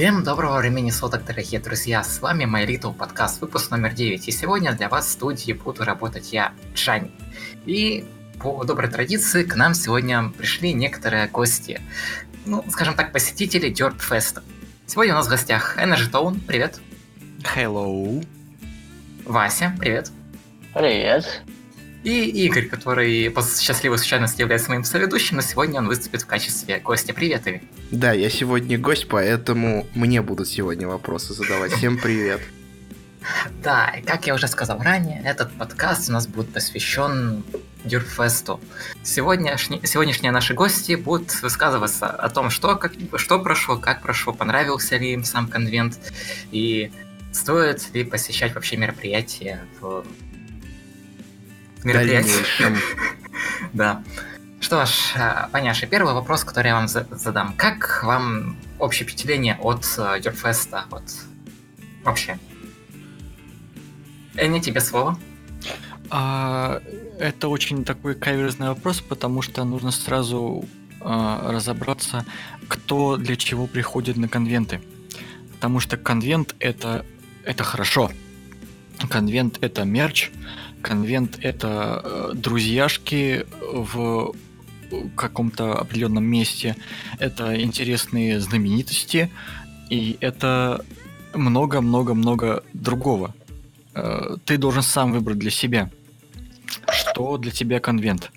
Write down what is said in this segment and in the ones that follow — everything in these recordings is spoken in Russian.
Всем доброго времени суток, дорогие друзья! С вами My Little подкаст, выпуск номер 9. И сегодня для вас в студии буду работать я, Джани. И по доброй традиции к нам сегодня пришли некоторые гости. Ну, скажем так, посетители Dirt Fest. Сегодня у нас в гостях Energy Tone, привет. Hello. Вася, привет. Привет. И Игорь, который по счастливой случайности является моим соведущим, но сегодня он выступит в качестве гостя. Привет, Игорь. Да, я сегодня гость, поэтому мне будут сегодня вопросы задавать. Всем привет. Да, и как я уже сказал ранее, этот подкаст у нас будет посвящен Дюрфесту. Сегодняшние, сегодняшние наши гости будут высказываться о том, что, как, что прошло, как прошло, понравился ли им сам конвент, и стоит ли посещать вообще мероприятия в мероприятие. Да. Что ж, Паняша, первый вопрос, который я вам задам. Как вам общее впечатление от Дюрфеста? Вот вообще. Энни, тебе слово. А, это очень такой каверзный вопрос, потому что нужно сразу а, разобраться, кто для чего приходит на конвенты. Потому что конвент это, это хорошо. Конвент это мерч, конвент это э, друзьяшки в каком-то определенном месте, это интересные знаменитости, и это много-много-много другого. Э, ты должен сам выбрать для себя, что для тебя конвент.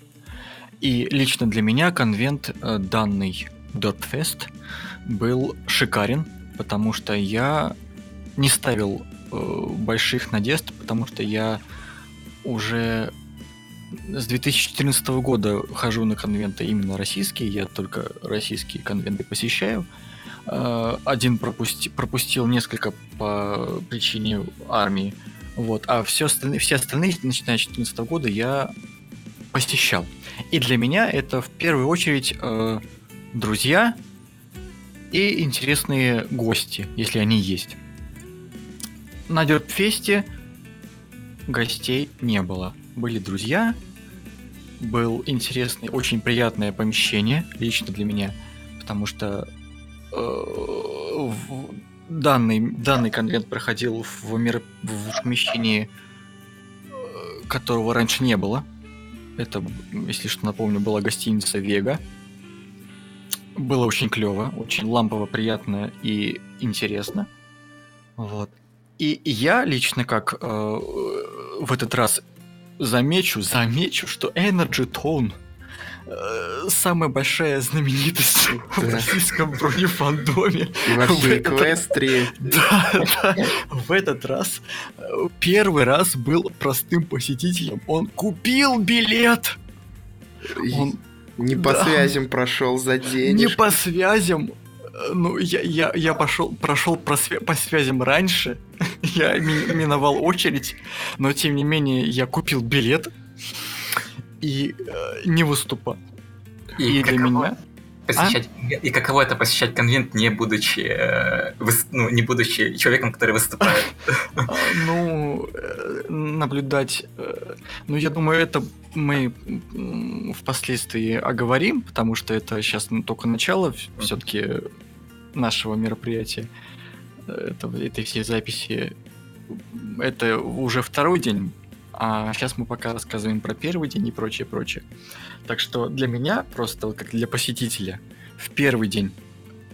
И лично для меня конвент э, данный Dirtfest был шикарен, потому что я не ставил э, больших надежд, потому что я уже с 2014 года хожу на конвенты именно российские, я только российские конвенты посещаю. Один пропусти, пропустил несколько по причине армии. Вот. А все остальные, все остальные, начиная с 2014 года, я посещал. И для меня это в первую очередь э, друзья и интересные гости, если они есть. На Дёрпфесте гостей не было. Были друзья, был интересный, очень приятное помещение, лично для меня, потому что э, данный, данный конвент проходил в, мир, в помещении, э, которого раньше не было. Это, если что напомню, была гостиница Вега. Было очень клево, очень лампово, приятно и интересно. Вот. И я лично как э, в этот раз замечу, замечу, что Energy Tone – Э, самая большая знаменитость да. в российском бронефандоме. И вообще Эквестрии. Да, да. В этот раз э, первый раз был простым посетителем. Он купил билет. Он... Не по да. связям прошел за день. Не по связям. Э, ну, я, я, я пошел, прошел по, свя- по связям раньше. я миновал очередь. Но, тем не менее, я купил билет и э, не выступать. И, и для меня посещать а? и каково это посещать конвент не будучи э, выс, ну не будучи человеком который выступает а, ну э, наблюдать э, ну я думаю это мы впоследствии оговорим потому что это сейчас ну, только начало все-таки нашего мероприятия это, этой всей записи это уже второй день а сейчас мы пока рассказываем про первый день и прочее, прочее. Так что для меня, просто как для посетителя, в первый день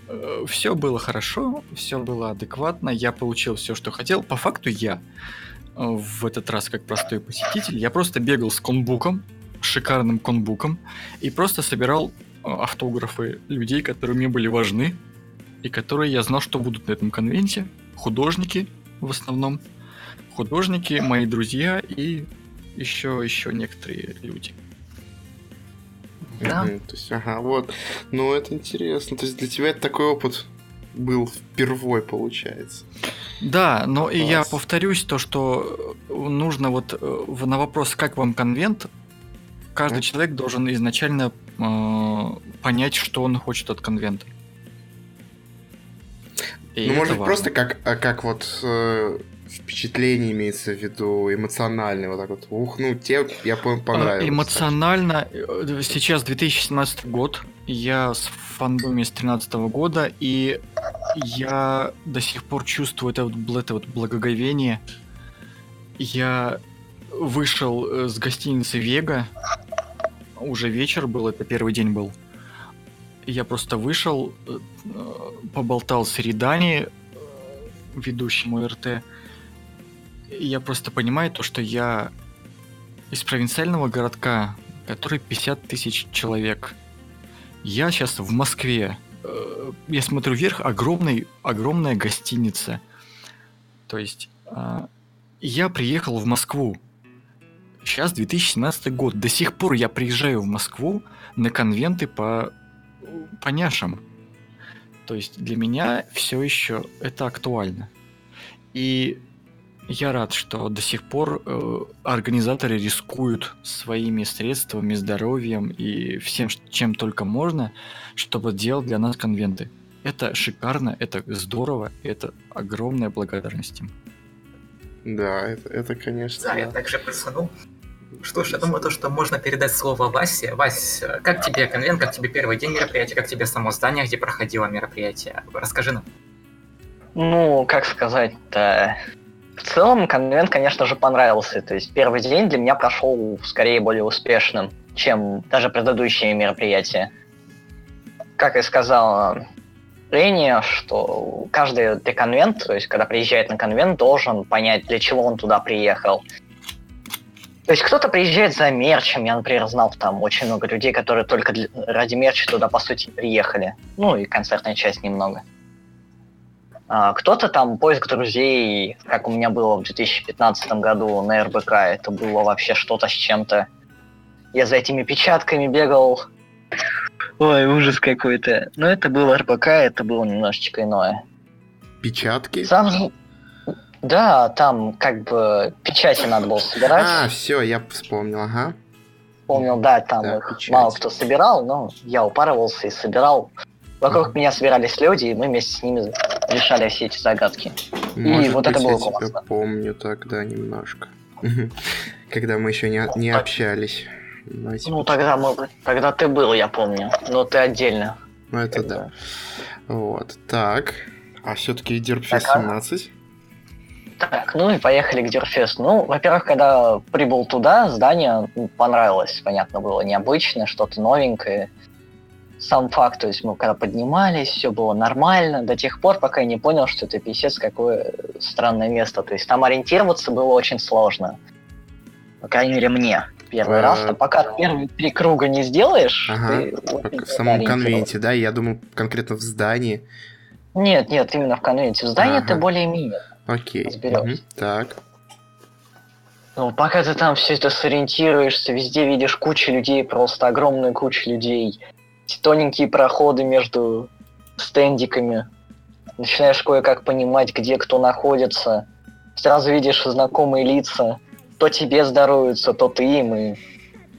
э, все было хорошо, все было адекватно, я получил все, что хотел. По факту я э, в этот раз как простой посетитель, я просто бегал с конбуком, шикарным конбуком, и просто собирал э, автографы людей, которые мне были важны, и которые я знал, что будут на этом конвенте, художники в основном, художники, мои друзья и еще, еще некоторые люди. Да. то есть, ага, вот. Ну, это интересно. То есть для тебя это такой опыт был впервой, получается. Да, но Класс. и я повторюсь, то, что нужно вот э, на вопрос, как вам конвент, каждый mm. человек должен изначально э, понять, что он хочет от конвента. И ну, может, важно. просто как, а как вот э, впечатление имеется в виду эмоциональное, вот так вот. Ух, ну, тебе, я понял, понравилось. Эмоционально, э, сейчас 2017 год, я с фандоме с 13 года, и я до сих пор чувствую это вот, это вот благоговение. Я вышел э, с гостиницы Вега, уже вечер был, это первый день был. Я просто вышел, э, поболтал с Ридани, ведущему РТ, я просто понимаю то, что я из провинциального городка, который 50 тысяч человек. Я сейчас в Москве. Э, я смотрю вверх, огромный, огромная гостиница. То есть я приехал в Москву. Сейчас 2017 год. До сих пор я приезжаю в Москву на конвенты по, по няшам. То есть для меня все еще это актуально. И я рад, что до сих пор э, организаторы рискуют своими средствами, здоровьем и всем, чем только можно, чтобы делать для нас конвенты. Это шикарно, это здорово, это огромная благодарность им. Да, это, это конечно. Да, я также присунул. Что ж, я думаю, то, что можно передать слово Васе. Вась, как тебе конвент, как тебе первый день мероприятия, как тебе само здание, где проходило мероприятие? Расскажи нам. Ну, как сказать-то... В целом, конвент, конечно же, понравился. То есть первый день для меня прошел скорее более успешным, чем даже предыдущие мероприятия. Как и сказала Ренни, что каждый конвент, то есть когда приезжает на конвент, должен понять, для чего он туда приехал. То есть кто-то приезжает за мерчем, я, например, знал там очень много людей, которые только для, ради мерча туда, по сути, приехали. Ну и концертная часть немного. А, кто-то там поиск друзей, как у меня было в 2015 году на РБК, это было вообще что-то с чем-то. Я за этими печатками бегал. Ой, ужас какой-то. Но это было РБК, это было немножечко иное. Печатки? Сам Да, там как бы печати надо было собирать. А, все, я вспомнил, ага. Помнил, да, там да, их печать. мало кто собирал, но я упарывался и собирал. Вокруг mm меня собирались люди, и мы вместе с ними решали все эти загадки. Может и вот быть, это было я классно. Тебя помню тогда немножко. Когда мы еще не, не общались. Ну, тогда мы тогда ты был, я помню. Но ты отдельно. Ну, это да. Вот. Так. А все-таки Дерпфест 17. Так, ну и поехали к Дерфест. Ну, во-первых, когда прибыл туда, здание понравилось. Понятно было, необычное, что-то новенькое сам факт, то есть мы когда поднимались, все было нормально, до тех пор, пока я не понял, что это писец какое странное место. То есть там ориентироваться было очень сложно. По крайней мере, мне первый а... раз. То пока первые три круга не сделаешь, ага. ты в самом конвенте, да? Я думал конкретно в здании. Нет, нет, именно в конвенте. В здании ага. ты более-менее Окей. Угу. Так. Ну, пока ты там все это сориентируешься, везде видишь кучу людей, просто огромную кучу людей тоненькие проходы между стендиками. Начинаешь кое-как понимать, где кто находится. Сразу видишь знакомые лица. То тебе здороваются, то ты им. И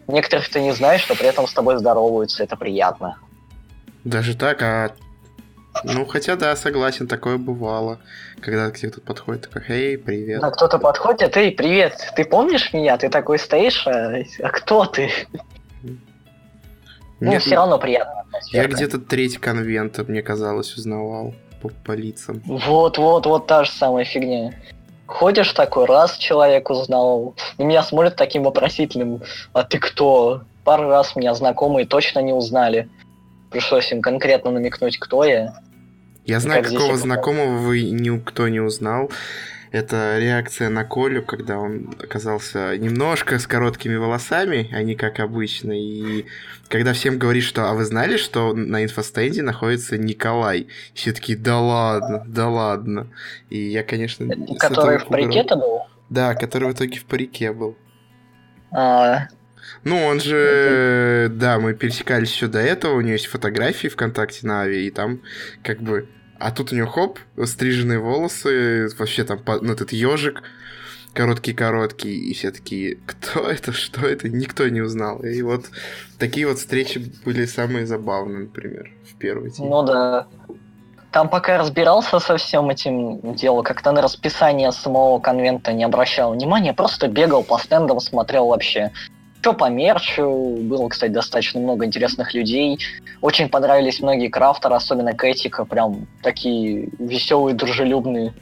некоторых ты не знаешь, но при этом с тобой здороваются. Это приятно. Даже так, а ну, хотя да, согласен, такое бывало, когда кто-то подходит, такой, эй, привет. А кто-то подходит, эй, привет, ты помнишь меня? Ты такой стоишь, а, а кто ты? Ну, все равно приятно. Я где-то треть конвента, мне казалось, узнавал по, по лицам. Вот, вот, вот та же самая фигня. Ходишь такой, раз человек узнал, и меня смотрят таким вопросительным, а ты кто? Пару раз меня знакомые точно не узнали. Пришлось им конкретно намекнуть, кто я. Я знаю, какого знакомого вы никто не узнал. Это реакция на Колю, когда он оказался немножко с короткими волосами, а не как обычно. И когда всем говорит, что «А вы знали, что на инфостенде находится Николай?» Все такие «Да ладно, да ладно». И я, конечно... Который в парике-то был? Да, который в итоге в парике был. А, ну, он же, да, мы пересекались еще до этого, у него есть фотографии ВКонтакте на Ави, и там как бы а тут у него хоп, стриженные волосы, вообще там ну, этот ежик короткий-короткий, и все такие, кто это, что это, никто не узнал. И вот такие вот встречи были самые забавные, например, в первый день. Ну да. там пока разбирался со всем этим делом, как-то на расписание самого конвента не обращал внимания, просто бегал по стендам, смотрел вообще, что по мерчу. Было, кстати, достаточно много интересных людей. Очень понравились многие крафтеры, особенно Кэтика, прям такие веселые, дружелюбные.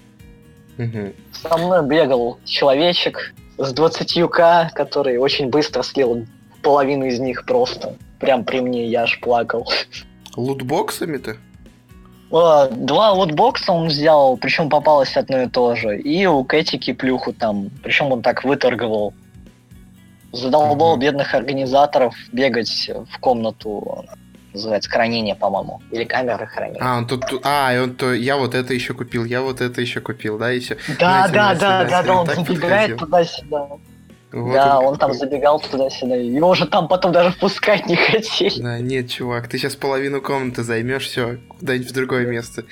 Угу. Со мной бегал человечек с 20к, который очень быстро слил половину из них просто. Прям при мне, я аж плакал. Лутбоксами-то? Два лутбокса он взял, причем попалось одно и то же. И у Кэтики плюху там, причем он так выторговал. Задолбал угу. бедных организаторов бегать в комнату называется хранение, по-моему. Или камера хранения. А, он тут, а, он то, я вот это еще купил, я вот это еще купил, да, и все. Да, да, да, да, да, он забегает туда-сюда. Вот да, он, он там забегал туда-сюда. Его же там потом даже впускать не хотели. Да, нет, чувак, ты сейчас половину комнаты займешь, все, куда-нибудь в другое место.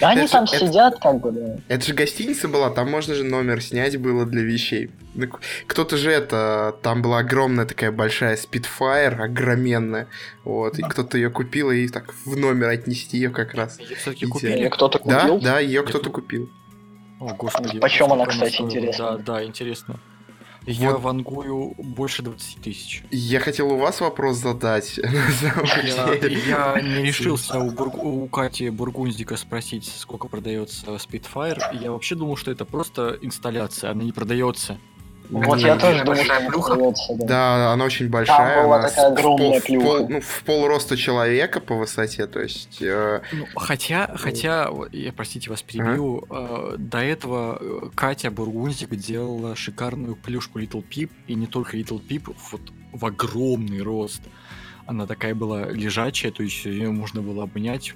Да, они там это, сидят, как бы, да. Это же гостиница была, там можно же номер снять было для вещей. Кто-то же это, там была огромная такая большая Spitfire, огроменная, вот, и кто-то ее купил и так в номер отнести ее как раз. Ее все-таки купили? Кто-то купил? Да, да, ее кто-то купил. О, господи. Почем она, кстати, интересно? Да, да, интересно. Я вот. вангую больше 20 тысяч. Я хотел у вас вопрос задать. Я, не решился у, Кати Бургундика спросить, сколько продается Spitfire. Я вообще думал, что это просто инсталляция, она не продается. Вот я тоже думаю, что плюха. Да. да, она очень большая. Там была такая огромная в, плюха. В пол, ну, в пол роста человека по высоте, то есть... Э... Ну, хотя, хотя, я, простите, вас перебью, э, до этого э, Катя Бургунзик делала шикарную плюшку Little Peep, и не только Little Peep, вот в огромный рост. Она такая была лежачая, то есть ее можно было обнять,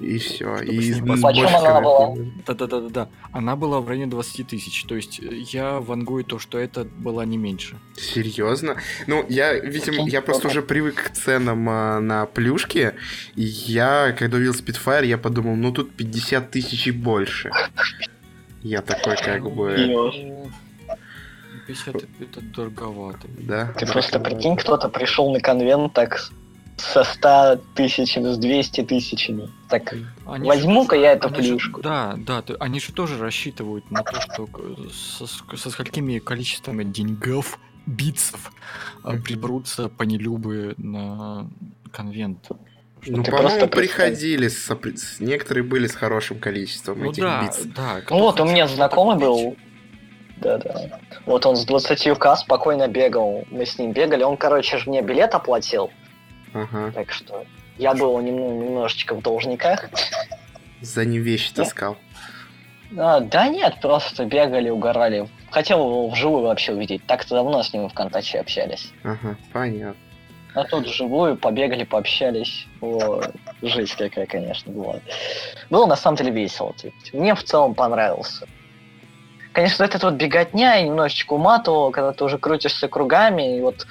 и все. И Почем она была? Да-да-да-да. Она была в районе 20 тысяч. То есть э, я вангую то, что это была не меньше. Серьезно? Ну, я, видимо, я просто уже привык к ценам а, на плюшки. И я, когда увидел Spitfire, я подумал, ну тут 50 тысяч и больше. Я такой как бы... 50 это дороговато. Да. Ты просто прикинь, кто-то пришел на конвент так со 100 тысячами, с 200 тысячами. Так, они возьму-ка я эту плюшку. Же, да, да, ты, они же тоже рассчитывают на то, что со, со сколькими количествами деньгов, битцев mm-hmm. приберутся понелюбы на конвент. Ну, по-моему, приходили, с, с, некоторые были с хорошим количеством ну, этих да, битцев. Да, ну вот, у меня знакомый был, да-да. Вот он с 20к спокойно бегал, мы с ним бегали, он, короче, же мне билет оплатил, Ага. Так что я был немножечко в должниках. За ним вещи таскал. А, да нет, просто бегали, угорали. Хотел его вживую вообще увидеть. Так-то давно с ним ВКонтакте общались. Ага, понятно. А тут вживую побегали, пообщались. О, жизнь какая, конечно, была. Было на самом деле весело. Мне в целом понравился. Конечно, этот вот беготня немножечко уматывал, когда ты уже крутишься кругами, и вот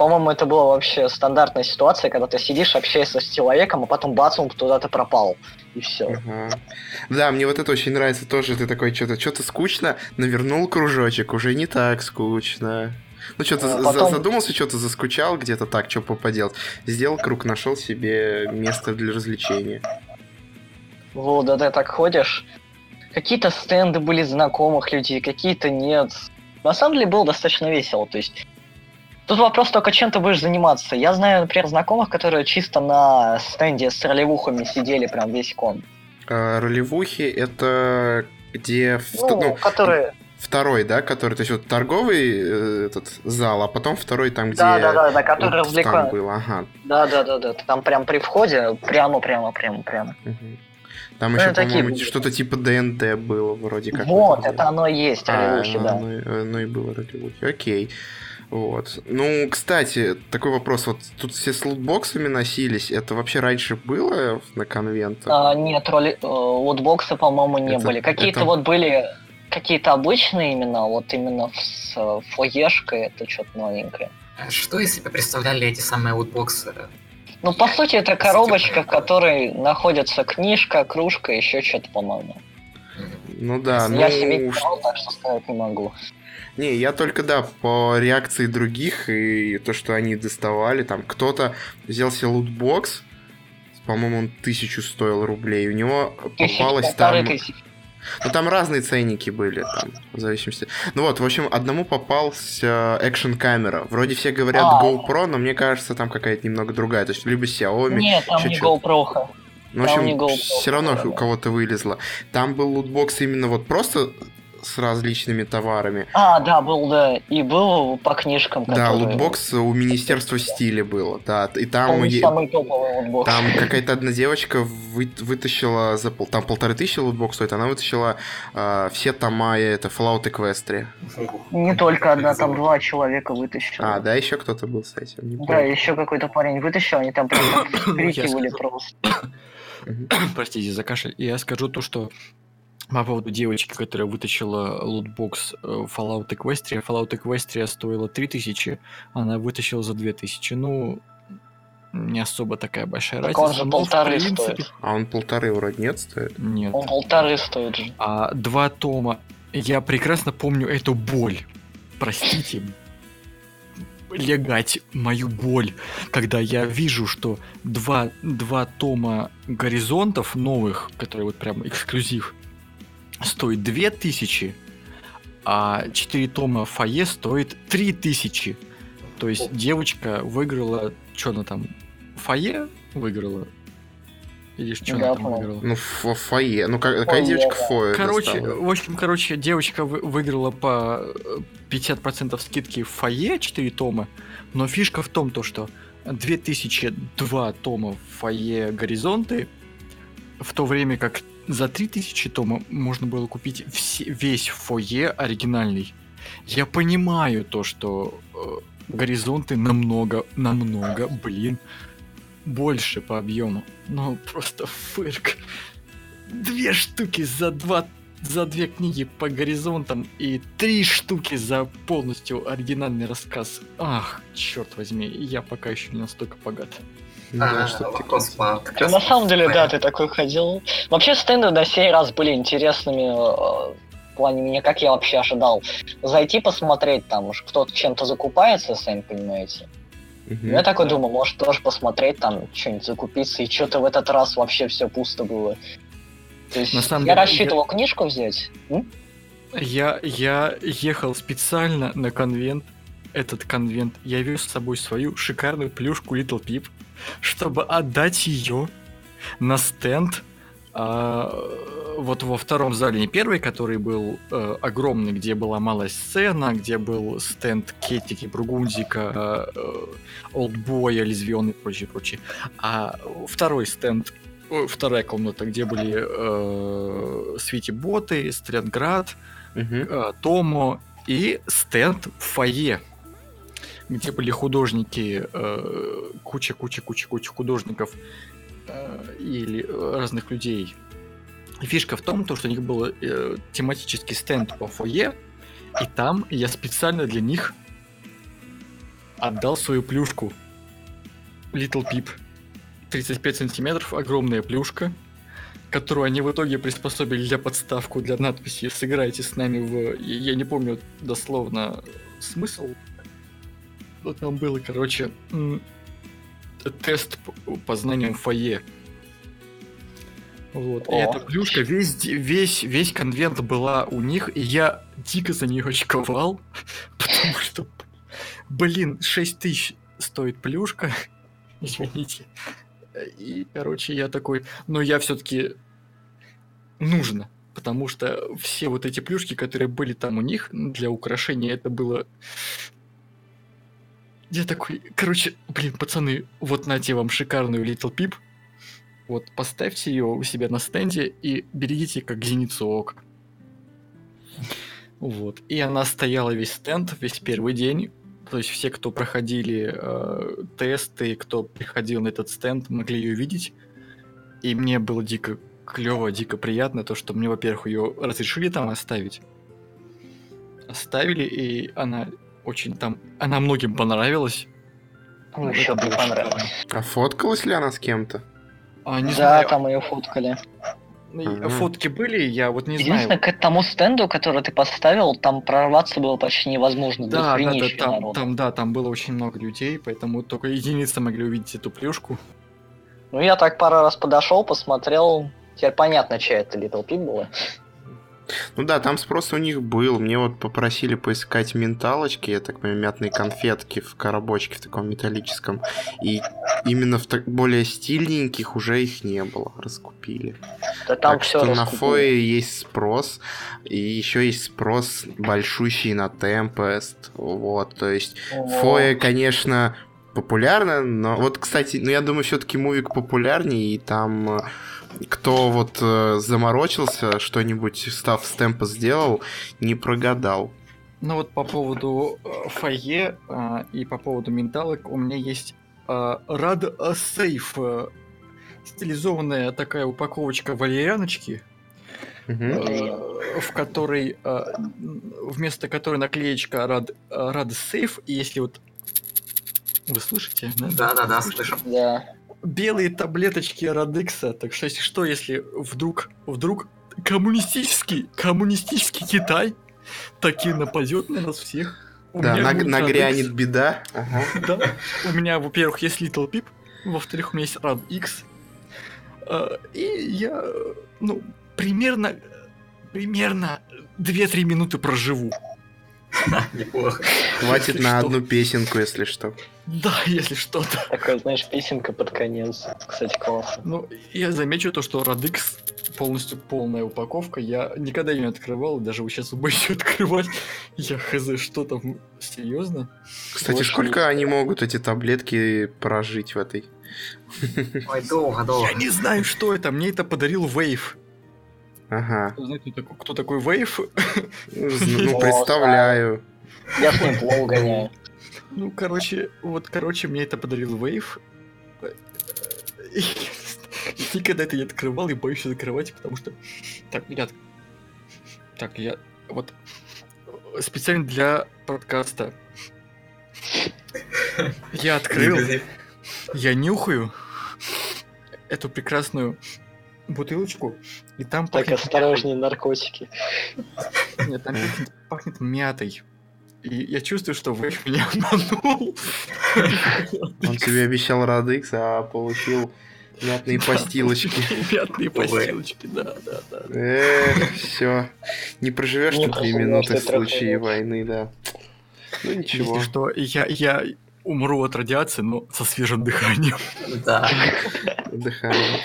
по-моему, это была вообще стандартная ситуация, когда ты сидишь, общаешься с человеком, а потом бац, он куда-то пропал. И все. Ага. Да, мне вот это очень нравится тоже. Ты такой, что-то что-то скучно, навернул кружочек, уже не так скучно. Ну, что-то а, потом... задумался, что-то заскучал где-то так, что попадел. Сделал круг, нашел себе место для развлечения. Вот, да ты так ходишь. Какие-то стенды были знакомых людей, какие-то нет. На самом деле было достаточно весело. То есть Тут вопрос только, чем ты будешь заниматься. Я знаю, например, знакомых, которые чисто на стенде с ролевухами сидели прям весь кон. А, ролевухи это где... Ну, ну, которые... Второй, да, который, то есть вот торговый э, этот зал, а потом второй там, где... Да, да, да, да, который вот Там был, ага. Да, да, да, да, там прям при входе, прямо, прямо, прямо, прямо. Угу. Там ну, еще, по-моему, что-то типа ДНД было вроде как. Вот, это оно и есть, ролевухи, а, да. Оно, оно и было ролевухи, окей. Вот. Ну, кстати, такой вопрос. Вот тут все с лутбоксами носились. Это вообще раньше было на конвентах? А, нет, роли... Э, лутбоксы, по-моему, не это, были. Какие-то это... вот были какие-то обычные именно, вот именно с фоешкой, это что-то новенькое. А что из себя представляли эти самые лутбоксы? Ну, по сути, это коробочка, в которой находится книжка, кружка, еще что-то, по-моему. Ну да, Я ну... Я себе не так что сказать не могу. Не, я только, да, по реакции других и то, что они доставали, там кто-то взял себе лутбокс, по-моему, он тысячу стоил рублей. У него попалось там... Ну, там разные ценники были, там, в зависимости. Ну вот, в общем, одному попался экшен камера. Вроде все говорят а, GoPro, но мне кажется, там какая-то немного другая. То есть либо Xiaomi. Нет, там не GoPro. Ну, в общем, все равно у кого-то вылезло. Там был лутбокс именно вот просто с различными товарами. А, да, был, да. И был по книжкам. Которые... Да, лутбокс у Министерства стиля было, да. И там... Он самый топовый лутбокс. Там какая-то одна девочка вы... вытащила за пол... Там полторы тысячи лутбокс стоит, она вытащила э, все тома это Fallout Equestria. Не только одна, там два человека вытащила. А, да, еще кто-то был с этим. Не да, еще какой-то парень вытащил, они там прикидывали просто. Простите за кашель. Я скажу то, что по поводу девочки, которая вытащила лутбокс э, Fallout Equestria. Fallout Equestria стоила 3000, она вытащила за 2000. Ну, не особо такая большая так разница. он же полторы принципе... стоит. А он полторы вроде нет стоит? Нет. Он полторы стоит же. А два тома. Я прекрасно помню эту боль. Простите, легать мою боль, когда я вижу, что два, два тома горизонтов новых, которые вот прям эксклюзив, стоит 2000, а 4 тома фойе стоит 3000. То есть девочка выиграла, что она там, фойе выиграла? Или что она там выиграла? Ну, фойе. Ну, как, какая девочка фойе Короче, достала? в общем, короче, девочка выиграла по 50% скидки в фойе 4 тома, но фишка в том, то, что 2002 тома в фойе горизонты, в то время как за 3000 тома можно было купить все, весь фойе оригинальный. Я понимаю то, что э, горизонты намного, намного, блин, больше по объему. Но просто фырк. Две штуки за два за две книги по горизонтам и три штуки за полностью оригинальный рассказ. Ах, черт возьми, я пока еще не настолько богат. А, вопрос по... На самом деле, да, ты такой ходил. Вообще, стенды на сей раз были интересными э, в плане меня, как я вообще ожидал. Зайти посмотреть, там уж кто-то чем-то закупается, сами понимаете. Угу. Я такой думаю, может тоже посмотреть, там что-нибудь закупиться, и что-то в этот раз вообще все пусто было. То есть на самом я деле, рассчитывал я... книжку взять. Я, я ехал специально на конвент, этот конвент, я вез с собой свою шикарную плюшку Little Peep, чтобы отдать ее на стенд а, вот во втором зале, не первый, который был э, огромный, где была малая сцена, где был стенд Кетики, Бругунзика, э, Олдбоя, Лезвион и прочее, прочее. А второй стенд, вторая комната, где были э, Свити Боты, Стрэнград, э, Томо и стенд в фойе где были художники, куча-куча-куча-куча э, художников э, или разных людей. Фишка в том, то, что у них был э, тематический стенд по фойе, и там я специально для них отдал свою плюшку. Little Peep. 35 сантиметров, огромная плюшка, которую они в итоге приспособили для подставку, для надписи «Сыграйте с нами в...» Я не помню дословно смысл, что там было, короче, тест по знаниям фойе. Вот. О. И эта плюшка, весь, весь, весь конвент была у них, и я дико за нее очковал, потому что, блин, 6 тысяч стоит плюшка, извините. И, короче, я такой, но я все-таки нужно, потому что все вот эти плюшки, которые были там у них для украшения, это было я такой, короче, блин, пацаны, вот нате вам шикарную Little Pip. Вот, поставьте ее у себя на стенде и берегите как зеницу ока. Вот. И она стояла весь стенд, весь первый день. То есть все, кто проходили э, тесты, кто приходил на этот стенд, могли ее видеть. И мне было дико клево, дико приятно, то, что мне, во-первых, ее разрешили там оставить. Оставили, и она очень там... Она многим понравилась. Ну, еще бы понравилось. А фоткалась ли она с кем-то? А, не да, знаю. там ее фоткали. Ага. Фотки были, я вот не Единственное, знаю. к тому стенду, который ты поставил, там прорваться было почти невозможно. Да, да, да, там, там, да, там было очень много людей, поэтому только единицы могли увидеть эту плюшку. Ну, я так пару раз подошел, посмотрел. Теперь понятно, чья это Little Pig было. Ну да, там спрос у них был. Мне вот попросили поискать менталочки, я так понимаю, мятные конфетки в коробочке в таком металлическом. И именно в так более стильненьких уже их не было, раскупили. Да там так что на Фое есть спрос, и еще есть спрос большущий на Tempest. Вот, то есть Фое, конечно, популярно, но вот, кстати, ну я думаю, все-таки мувик популярнее, и там э, кто вот э, заморочился, что-нибудь став стемпа сделал, не прогадал. Ну вот по поводу э, фойе э, и по поводу менталок у меня есть э, Рад Сейф, э, стилизованная такая упаковочка валерьяночки, э, в которой э, вместо которой наклеечка Рад, Рад Сейф, и если вот вы слышите? Да, да, да, слышим. Да белые таблеточки Радекса. Так что, если что, если вдруг, вдруг коммунистический, коммунистический Китай таки нападет на нас всех. У да, на, нагрянет беда. Ага. Да. У меня, во-первых, есть Little Pip, во-вторых, у меня есть Rad X. А, и я, ну, примерно, примерно 2-3 минуты проживу. Неплохо. Хватит на одну песенку, если что. Да, если что-то. Такая, знаешь, песенка под конец. Кстати, классно. Ну, я замечу то, что Радикс полностью полная упаковка. Я никогда ее не открывал, даже вы сейчас боюсь открывать. Я хз, что там, серьезно? Кстати, Больше сколько они могут, эти таблетки, прожить в этой? Ой, долго, долго. Я не знаю, что это, мне это подарил Вейв. Ага. Знаете, кто такой Вейв? Ну, представляю. Я с ним плохо гоняю. Ну, короче, вот, короче, мне это подарил Вейв. Никогда это не открывал и боюсь закрывать, потому что... Так, ребят. Так, я... Вот... Специально для подкаста. Я открыл. Я нюхаю эту прекрасную бутылочку, и там так, пахнет... осторожнее, наркотики. Нет, там пахнет, пахнет мятой. И я чувствую, что вы меня обманул. Он тебе обещал Радикс, а получил мятные постилочки. Мятные постилочки, да, да, да. Эх, все. Не проживешь ты три минуты в случае войны, да. Ну ничего. Если что, я, я умру от радиации, но со свежим дыханием. Да. Дыхание.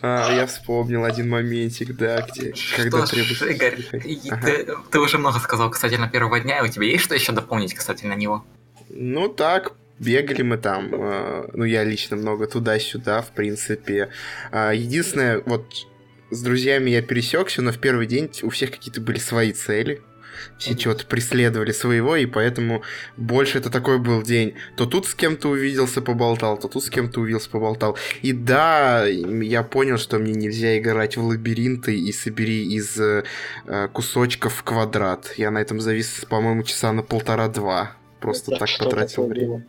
А, я вспомнил один моментик, да, где... Когда требуется... Игорь, ты, ты уже много сказал касательно первого дня, у тебя есть что еще дополнить касательно него? Ну так, бегали мы там, э, ну я лично много туда-сюда, в принципе. Э, единственное, вот с друзьями я пересекся, но в первый день у всех какие-то были свои цели все чего-то преследовали своего, и поэтому больше это такой был день. То тут с кем-то увиделся, поболтал, то тут с кем-то увиделся, поболтал. И да, я понял, что мне нельзя играть в лабиринты и собери из э, кусочков квадрат. Я на этом завис, по-моему, часа на полтора-два просто это так потратил время.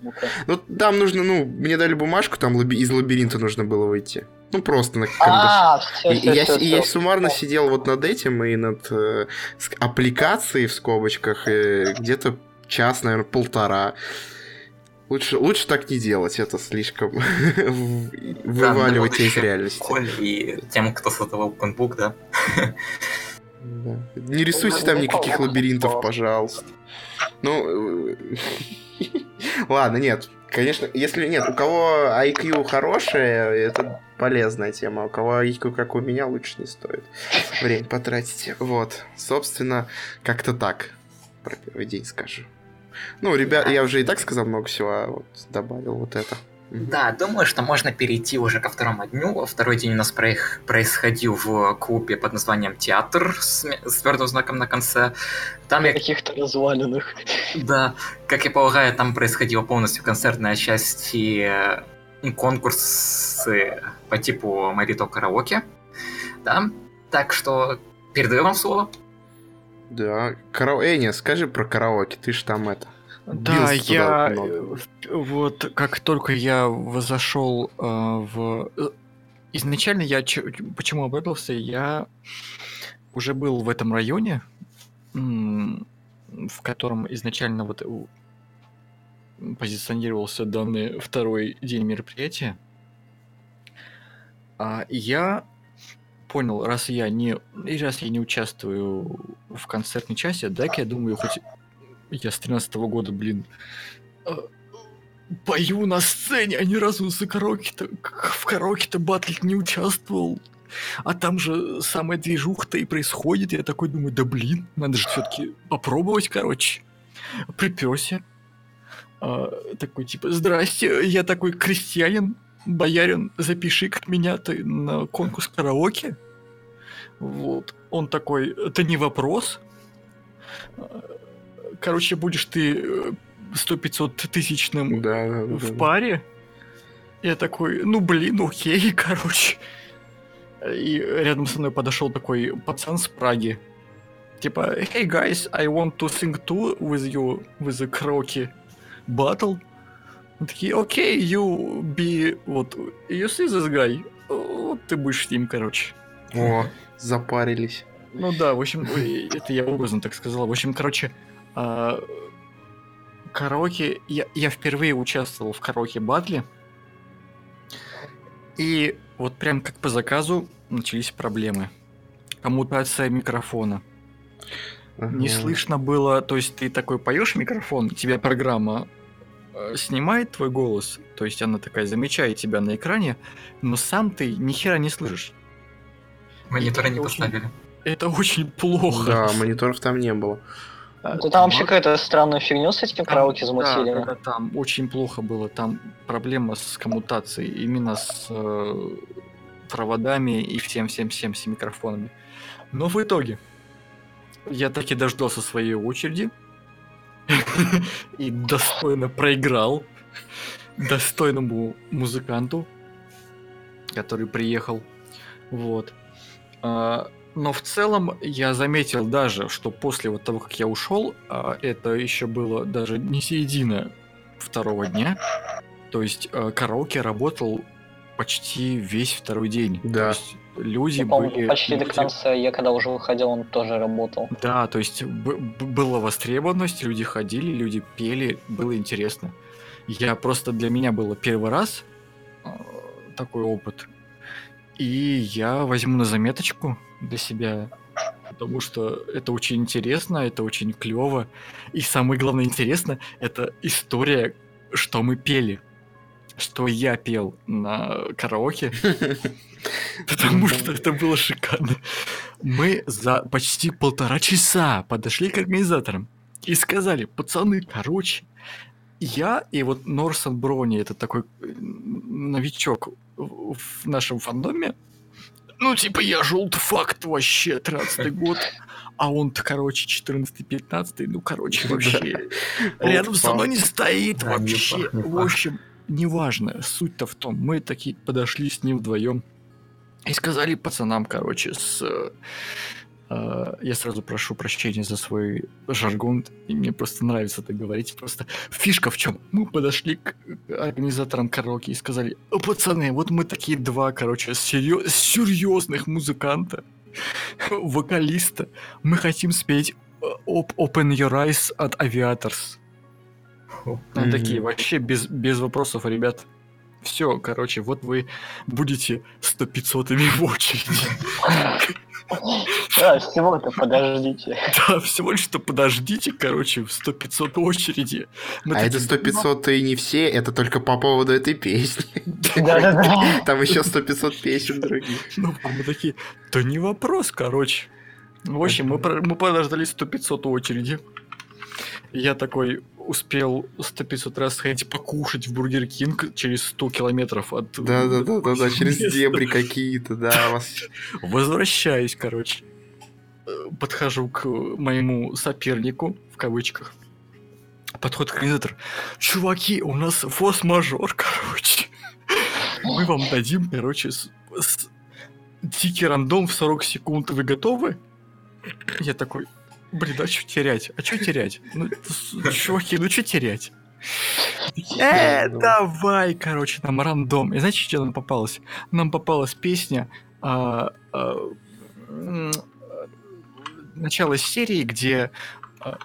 Ну, там нужно, ну, мне дали бумажку, там лаби- из лабиринта нужно было выйти. Ну, просто на а, и, я, и я суммарно сидел вот над этим и над э, аппликацией в скобочках э, где-то час, наверное, полтора. Лучше, лучше так не делать, это слишком вываливать из реальности. И тем, кто создавал конбук, да? да. Не рисуйте там никаких лабиринтов, пожалуйста. Ну, э, ладно, нет. Конечно, если нет, у кого IQ хорошее, это полезная тема. А у кого IQ, как у меня, лучше не стоит время потратить. Вот, собственно, как-то так про первый день скажу. Ну, ребят, я уже и так сказал много всего, а вот добавил вот это. Да, думаю, что можно перейти уже ко второму дню. Второй день у нас происходил в клубе под названием Театр с, с твердым знаком на конце. Там я... Каких-то развалинах. Да, как я полагаю, там происходила полностью концертная часть и конкурсы по типу Марито Караоке. Да, так что передаю вам слово. Да, карао... Эня, скажи про караоке, ты ж там это... Да, я э, вот как только я зашел э, в э, изначально я почему обрадовался, я уже был в этом районе, в котором изначально вот позиционировался данный второй день мероприятия. А я понял, раз я не, и раз я не участвую в концертной части, дай-ка я думаю, хоть я с 13 -го года, блин, э, пою на сцене, а ни разу за караоке-то, в караоке-то батлить не участвовал. А там же самая движуха-то и происходит. Я такой думаю, да блин, надо же все-таки попробовать, короче. Приперся. А, такой типа, здрасте, я такой крестьянин, боярин, запиши как меня ты на конкурс караоке. Вот. Он такой, это не вопрос. Короче, будешь ты 100-500 э, тысячным да, да, в да, паре. Я такой, ну блин, окей, короче. И рядом со мной подошел такой пацан с Праги. Типа, hey guys, I want to sing too with you, with the karaoke battle. Он такие, окей, okay, you be, вот, you see this guy? Вот ты будешь с ним, короче. О, запарились. Ну да, в общем, это я образно так сказал. В общем, короче, а, караоке... Я, я впервые участвовал в караоке батле. И вот прям как по заказу начались проблемы. Коммутация микрофона. Ага. Не слышно было, то есть ты такой поешь микрофон, тебе программа э, снимает твой голос, то есть она такая замечает тебя на экране, но сам ты ни хера не слышишь. Монитора не очень, поставили. Это очень плохо. Да, мониторов там не было. Да, там вообще какая-то странная фигню с этим караоке замутили. Да, да, там очень плохо было. Там проблема с коммутацией, именно с э, проводами и всем-всем-всем с микрофонами. Но в итоге я так и дождался своей очереди и достойно проиграл достойному музыканту, который приехал. Вот. А, но в целом я заметил даже, что после вот того, как я ушел, а, это еще было даже не середина второго дня. То есть а, караоке работал почти весь второй день. Да. То есть люди ну, были... Почти люди... до конца, я когда уже выходил, он тоже работал. Да, то есть была востребованность, люди ходили, люди пели, было интересно. Я просто для меня было первый раз такой опыт. И я возьму на заметочку для себя, потому что это очень интересно, это очень клево. И самое главное интересно, это история, что мы пели. Что я пел на караоке. Потому что это было шикарно. Мы за почти полтора часа подошли к организаторам и сказали, пацаны, короче, я и вот Норсон Брони, это такой новичок в нашем фандоме. Ну, типа, я желтый факт вообще, 13 год. А он-то, короче, 14-15, ну, короче, вообще. Рядом со мной не стоит вообще. В общем, неважно, суть-то в том, мы такие подошли с ним вдвоем и сказали пацанам, короче, с а, я сразу прошу прощения за свой жаргон, и мне просто нравится это говорить. Просто фишка в чем? Мы подошли к организаторам караоке и сказали, пацаны, вот мы такие два, короче, серьез, серьезных музыканта, вокалиста. Мы хотим спеть э, Open Your Eyes от Aviators. Mm-hmm. Такие вообще без, без вопросов, ребят. Все, короче, вот вы будете 100-500 в очереди. Да, всего-то подождите. Да, всего лишь что подождите, короче, в 100-500 очереди. Мы а это 100-500 и не все, это только по поводу этой песни. Да-да-да. Там еще 100-500 песен других. Ну, мы такие, да не вопрос, короче. В общем, мы, мы подождали 100-500 очереди. Я такой, успел 100-500 раз сходить покушать в Бургер Кинг через 100 километров от... Да-да-да, да, через дебри какие-то, да. Вас... Возвращаюсь, короче. Подхожу к моему сопернику, в кавычках. Подходит организатор. Чуваки, у нас форс-мажор, короче. Мы вам дадим, короче, с, с... дикий рандом в 40 секунд. Вы готовы? Я такой, Блин, а что терять? А что терять? Ну, чуваки, ну что терять? Э, давай, короче, нам рандом. И знаете, что нам попалось? Нам попалась песня а, а, начало серии, где а,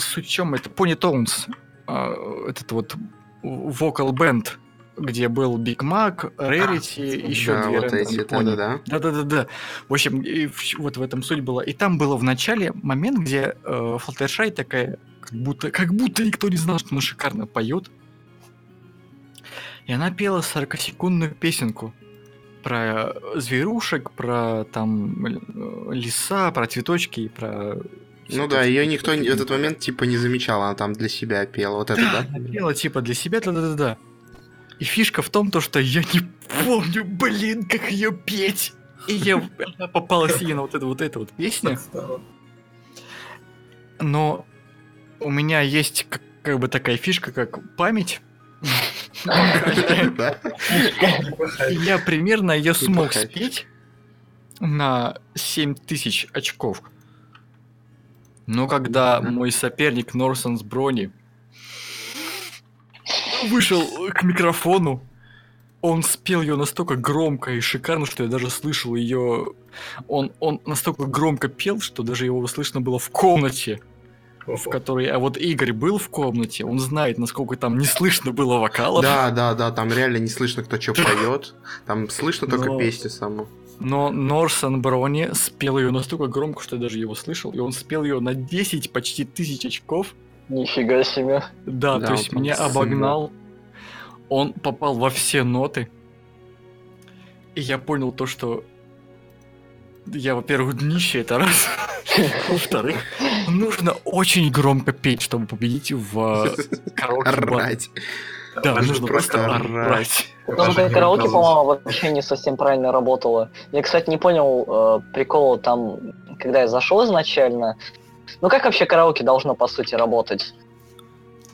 суть в чем это Пони Тоунс, а, этот вот вокал бенд где был Биг Мак, Рерити, а, еще да, две вот эти, да, да, да. Да, да, да, да. В общем, и, вот в этом суть была. И там было в начале момент, где э, Флаттершай такая, как будто, как будто никто не знал, что она шикарно поет. И она пела 40-секундную песенку про зверушек, про там леса, про цветочки, про ну да, ее никто в этот момент типа не замечал, она там для себя пела, вот это, да? да? Пела типа для себя, да-да-да. И фишка в том, то, что я не помню, блин, как ее петь. И я попалась ей на вот эту вот эту вот песню. Но у меня есть как, как бы такая фишка, как память. Я примерно ее смог спеть на 7000 очков. Но когда мой соперник Норсон с Брони вышел к микрофону, он спел ее настолько громко и шикарно, что я даже слышал ее. Он, он настолько громко пел, что даже его слышно было в комнате, в которой. А вот Игорь был в комнате, он знает, насколько там не слышно было вокалов. Да, да, да, там реально не слышно, кто что поет. Там слышно только Но... песню саму. Но Норсон Брони спел ее настолько громко, что я даже его слышал, и он спел ее на 10 почти тысяч очков. Нифига себе. Да, да то есть меня обогнал. Он попал во все ноты. И я понял то, что я, во-первых, днище, это раз. Во-вторых, нужно очень громко петь, чтобы победить в караоке. Да, нужно просто орать. Потому что караоке, по-моему, вообще не совсем правильно работало. Я, кстати, не понял э, прикола там, когда я зашел изначально. Ну как вообще караоке должно, по сути, работать?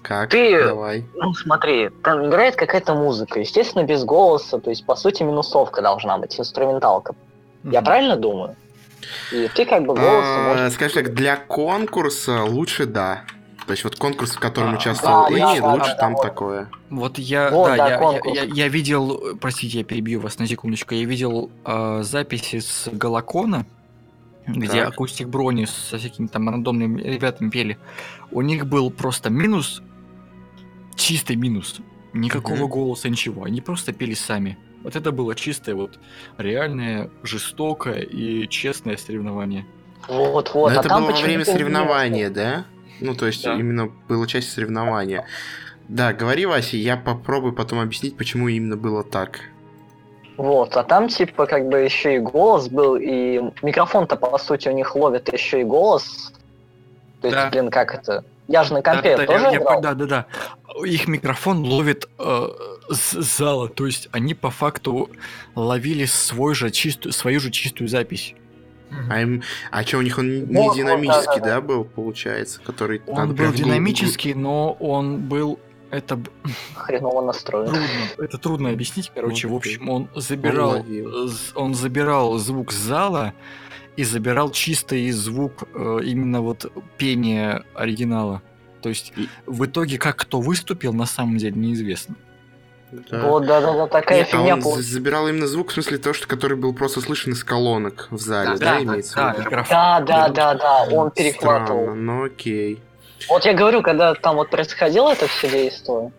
Как? Ты, Давай. ну смотри, там играет какая-то музыка, естественно, без голоса, то есть, по сути, минусовка должна быть, инструменталка. Mm-hmm. Я правильно думаю? И ты как бы голосом а, можешь... Скажи так, для конкурса лучше да. То есть вот конкурс, в котором участвовал да, Энни, да, лучше да, там вот. такое. Вот я, вот, да, да я, я, я, я видел, простите, я перебью вас на секундочку, я видел э, записи с Галакона, где так. акустик брони со всякими там рандомными ребятами пели. У них был просто минус, чистый минус. Никакого угу. голоса, ничего. Они просто пели сами. Вот это было чистое, вот реальное, жестокое и честное соревнование. Вот, вот. Но а это было во время соревнования, да? Ну, то есть да. именно было часть соревнования. Да, говори, Вася, я попробую потом объяснить, почему именно было так. Вот, а там типа как бы еще и голос был, и микрофон-то по сути у них ловит еще и голос. То есть, да. блин, как это? Я же на компе да, тоже да, играл. Я, да, да, да. Их микрофон ловит э, с зала, то есть они по факту ловили свой же чистую, свою же чистую запись. А, им, а что, у них он не вот, динамический, да, да, да, был, получается, который... Он был динамический, но он был... Это... Хреново настроен. Трудно, это трудно объяснить, короче. В общем, он забирал, он, он забирал звук зала и забирал чистый звук э, именно вот пения оригинала. То есть в итоге как кто выступил, на самом деле неизвестно. Да. Вот, да, да, да, такая Нет, фигня. А он получ... забирал именно звук, в смысле то, что который был просто слышен из колонок в зале, да, да, да имеется да, в виду? Да, да, да, да, он перехватывал. Странно, ну окей. Вот я говорю, когда там вот происходило это все действие,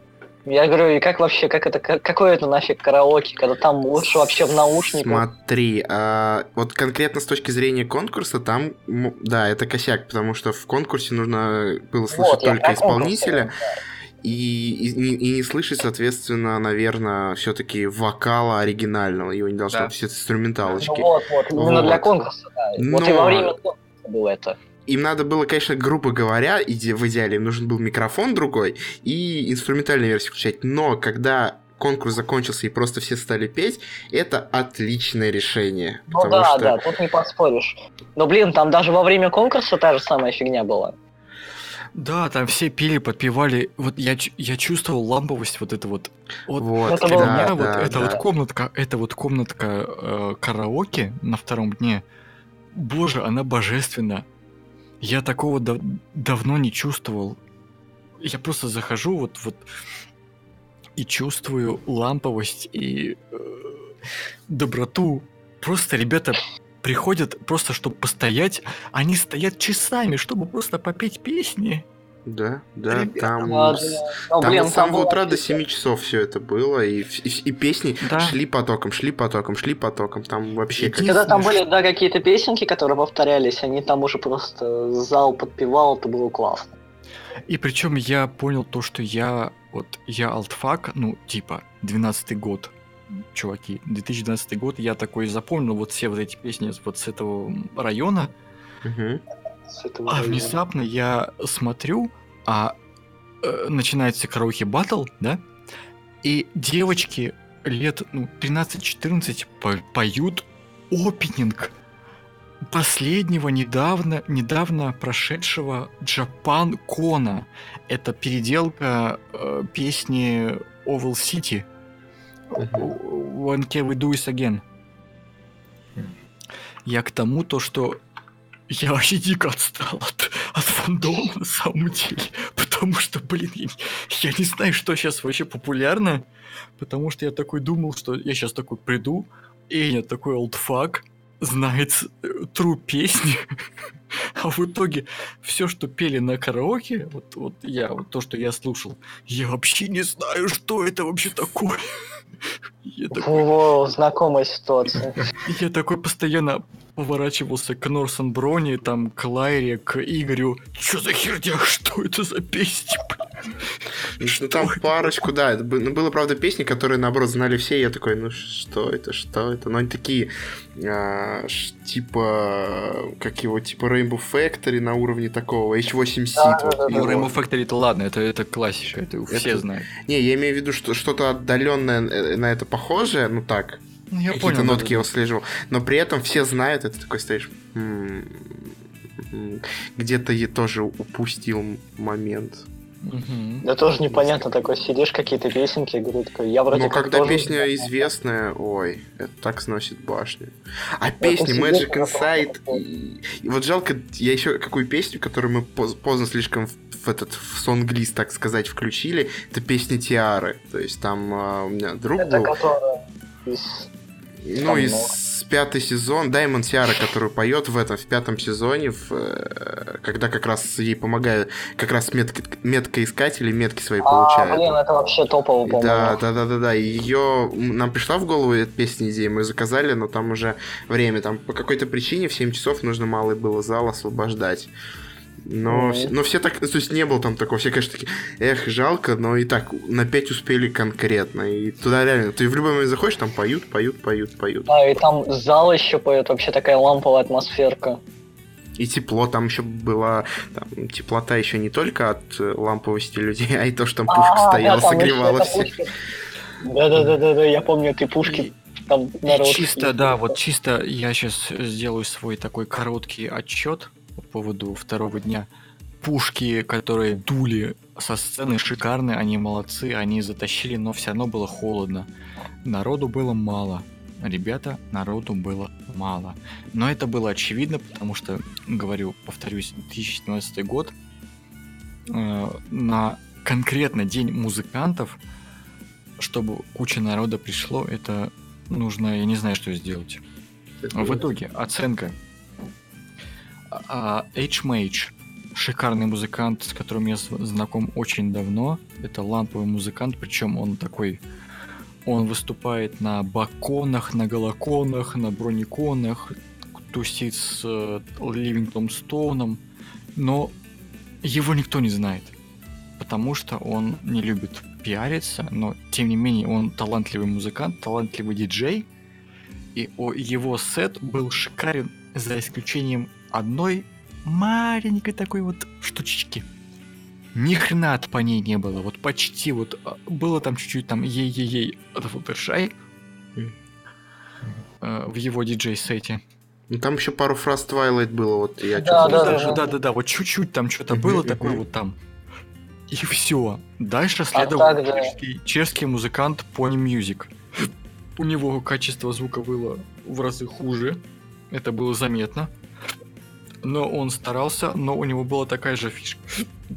я говорю, и как вообще, как это, какое это нафиг караоке, когда там лучше вообще в наушниках? Смотри, а, вот конкретно с точки зрения конкурса, там, да, это косяк, потому что в конкурсе нужно было слышать вот, только исполнителя. Конкурсе, да и, и, и не слышать, соответственно, наверное, все-таки вокала оригинального. Его не должно да. быть инструменталочки. Ну, вот, вот, именно вот. для конкурса, да. Но... Вот и во время конкурса было это. Им надо было, конечно, грубо говоря, в идеале им нужен был микрофон другой и инструментальную версию включать. Но когда конкурс закончился и просто все стали петь, это отличное решение. Ну да, что... да, тут не поспоришь. Но, блин, там даже во время конкурса та же самая фигня была. Да, там все пили, подпевали. Вот я, я чувствовал ламповость вот это вот. Вот, вот это для меня да, вот да, эта да. вот комнатка, это вот комнатка э, караоке на втором дне. Боже, она божественна. Я такого дав давно не чувствовал. Я просто захожу вот вот и чувствую ламповость и э, доброту. Просто ребята приходят просто, чтобы постоять. Они стоят часами, чтобы просто попеть песни. Да, да, Ребята, там, ладно. там блин, с самого утра до 7 часов все это было, и, и, и песни да. шли потоком, шли потоком, шли потоком, там вообще... Как... Когда там были, да, какие-то песенки, которые повторялись, они там уже просто зал подпевал, это было классно. И причем я понял то, что я, вот, я алтфак, ну, типа, 12 год, чуваки, 2012 год, я такой запомнил вот все вот эти песни вот с этого района, угу а внезапно я смотрю, а э, начинается караоке батл, да? И девочки лет ну, 13-14 по поют опенинг последнего недавно, недавно прошедшего Джапан Кона. Это переделка э, песни Oval City. When can we do this again? Я к тому, то, что я вообще дико отстал от, от фандома на самом деле. Потому что, блин, я, я не знаю, что сейчас вообще популярно. Потому что я такой думал, что я сейчас такой приду, и я такой олдфак, знает тру песни. А в итоге все, что пели на караоке, вот, вот я, вот то, что я слушал, я вообще не знаю, что это вообще такое. Я такой... О, знакомая ситуация. Я такой постоянно поворачивался к Норсон Брони, там, к Лайре, к Игорю. Чё за херня? Что это за песни, Ну, там парочку, да. Это ну, было, правда, песни, которые, наоборот, знали все. я такой, ну, что это, что это? Ну, они такие, а, типа, как его, типа Rainbow Factory на уровне такого, H8 Seed. Да, вот, да, ну, Rainbow Factory это ладно, это, это классика, это, это все знают. Не, я имею в виду, что что-то отдаленное на это похожее, ну так, ну, я Какие-то понял, нотки да, я услеживал. Но при этом все знают, это такой стоишь... Где-то я тоже упустил момент. Угу. Да тоже непонятно, такой сидишь, какие-то песенки, говорю, такой, я вроде Ну, когда тоже... песня известная, ой, это так сносит башню. А это песни Magic Inside, и... и вот жалко, я еще какую песню, которую мы поздно слишком в, в этот в сонглист, так сказать, включили, это песня Тиары. То есть там а, у меня друг это был... Которая из ну, и с пятый сезон, Даймон Сиара, которую поет в этом, в пятом сезоне, в, э, когда как раз ей помогает, как раз метка, меткоискатели метки свои а, получают. блин, это вообще топово, по Да, да, да, да, да. Ее нам пришла в голову эта песня идея, мы заказали, но там уже время, там по какой-то причине в 7 часов нужно малый было зал освобождать. Но, mm-hmm. но все так, то есть не было там такого, все, конечно, такие, эх, жалко, но и так на 5 успели конкретно. И туда реально, ты в любой момент заходишь, там поют, поют, поют, поют. Да, и там зал еще поет, вообще такая ламповая атмосферка. И тепло, там еще была там, теплота еще не только от э, ламповости людей, а и то, что там пушка а, стояла, да, согревала все. Да-да-да, я помню эти пушки. Там народ. Чисто, да, вот чисто я сейчас сделаю свой такой короткий отчет по поводу второго дня. Пушки, которые дули со сцены, шикарные, они молодцы, они затащили, но все равно было холодно. Народу было мало. Ребята, народу было мало. Но это было очевидно, потому что, говорю, повторюсь, 2017 год, э, на конкретно день музыкантов, чтобы куча народа пришло, это нужно, я не знаю, что сделать. В итоге оценка H-Mage. Шикарный музыкант, с которым я знаком очень давно. Это ламповый музыкант, причем он такой... Он выступает на баконах, на галаконах, на брониконах, тусит с э, Ливингтом Стоуном, но его никто не знает, потому что он не любит пиариться, но тем не менее он талантливый музыкант, талантливый диджей, и его сет был шикарен за исключением одной маленькой такой вот штучечки. Ни хрена по ней не было, вот почти вот а, было там чуть-чуть там ей-ей-ей от Флаттершай э, в его диджей-сете. Ну там еще пару фраз Twilight было, вот я да, да, да, да, да, да, вот чуть-чуть там что-то было такое вот там. И все. Дальше а следовал а так, чешский, чешский музыкант Pony Music. У него качество звука было в разы хуже. Это было заметно но он старался, но у него была такая же фишка,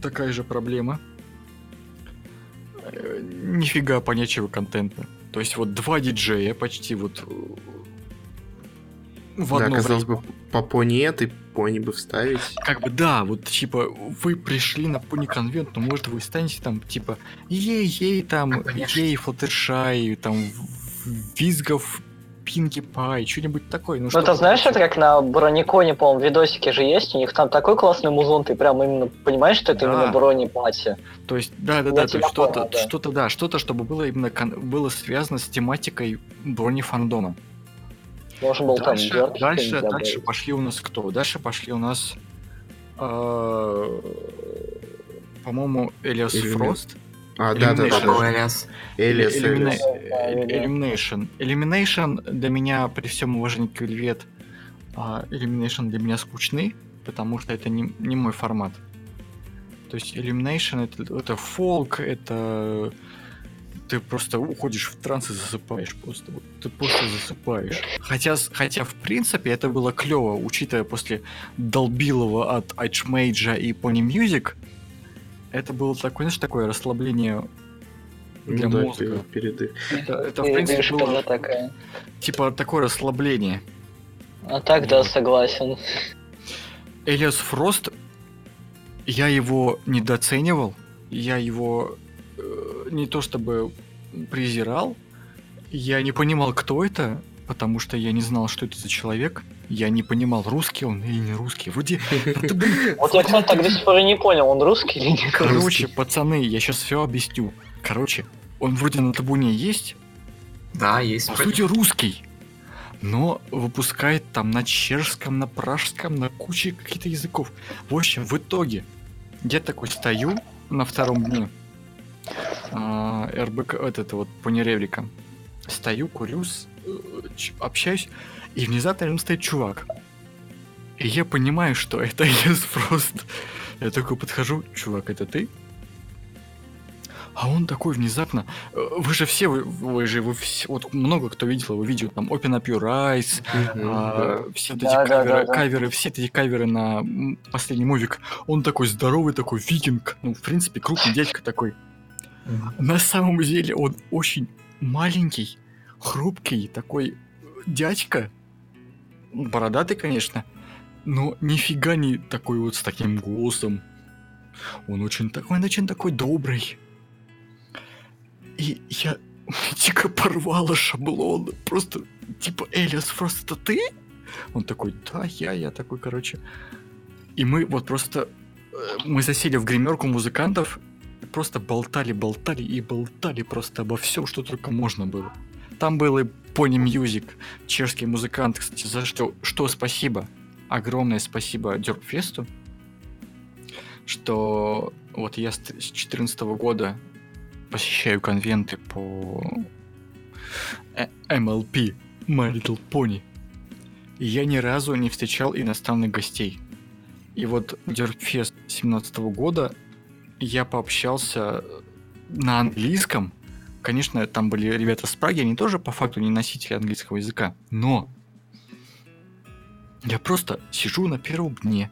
такая же проблема. Э, нифига понячего контента. То есть вот два диджея почти вот в да, казалось время. бы, по пони это и пони бы вставить. Как бы да, вот типа вы пришли на пони конвент, но может вы станете там типа ей-ей там, ей Флаттершай, там визгов Пинки Пай, что-нибудь такое. Ну, ну ты знаешь, это как на Брониконе, по-моему, видосики же есть, у них там такой классный музон, ты прям именно понимаешь, что это да. именно Брони Пати. То есть, да-да-да, то есть что-то, да. что-то, да, что-то, чтобы было именно было связано с тематикой Брони фандома. Может был дальше, там Джордж, дальше, дальше пошли у нас кто? Дальше пошли у нас, э, по-моему, Элиас Фрост. А, да, да, да. Элиас, Elimination. Elimination для меня, при всем уважении к Вельвет, Elimination для меня скучный, потому что это не, не мой формат. То есть Elimination это, это фолк, это ты просто уходишь в транс и засыпаешь просто. Вот, ты просто засыпаешь. Хотя, хотя, в принципе, это было клево, учитывая после долбилова от Арчмейджа и Pony Music, это было такое, знаешь, такое расслабление для ну, мозга. Да, перед, Это, это в принципе, было такая. типа такое расслабление. А так, да, согласен. Элиас Фрост, я его недооценивал, я его э, не то чтобы презирал, я не понимал, кто это, потому что я не знал, что это за человек. Я не понимал, русский он или не русский. Вроде... Вот я, кстати, так до сих пор и не понял, он русский или не Короче, пацаны, я сейчас все объясню. Короче, он вроде на табуне есть. Да, есть. По сути, русский. Но выпускает там на чешском, на пражском, на куче каких-то языков. В общем, в итоге, я такой стою на втором дне. А, РБК, вот это вот, по неревликам. Стою, курю, э, общаюсь. И внезапно рядом стоит чувак. И я понимаю, что это Yes Frost. Я такой подхожу, чувак, это ты? А он такой внезапно... Э, вы же все, вы, вы же, вы все, вот много кто видел его видео, там, Open Up Your Eyes, mm-hmm, а, все эти да, каверы, да, да, каверы, все эти каверы на последний мувик. Он такой здоровый, такой викинг, ну, в принципе, крупный дядька такой. Mm-hmm. На самом деле он очень маленький, хрупкий, такой дядька, бородатый, конечно, но нифига не такой вот с таким голосом. Он очень такой, он очень такой добрый. И я дико порвала шаблон. Просто, типа, Элиас, просто ты? Он такой, да, я, я такой, короче. И мы вот просто, э, мы засели в гримерку музыкантов, просто болтали, болтали и болтали просто обо всем, что только можно было. Там был и Pony Music, чешский музыкант, кстати, за что, что спасибо. Огромное спасибо Дёрпфесту, что вот я с 2014 года посещаю конвенты по MLP, My Little Pony. И я ни разу не встречал иностранных гостей. И вот Дерпфест 17 года я пообщался на английском Конечно, там были ребята с Праги, они тоже по факту не носители английского языка. Но я просто сижу на первом дне.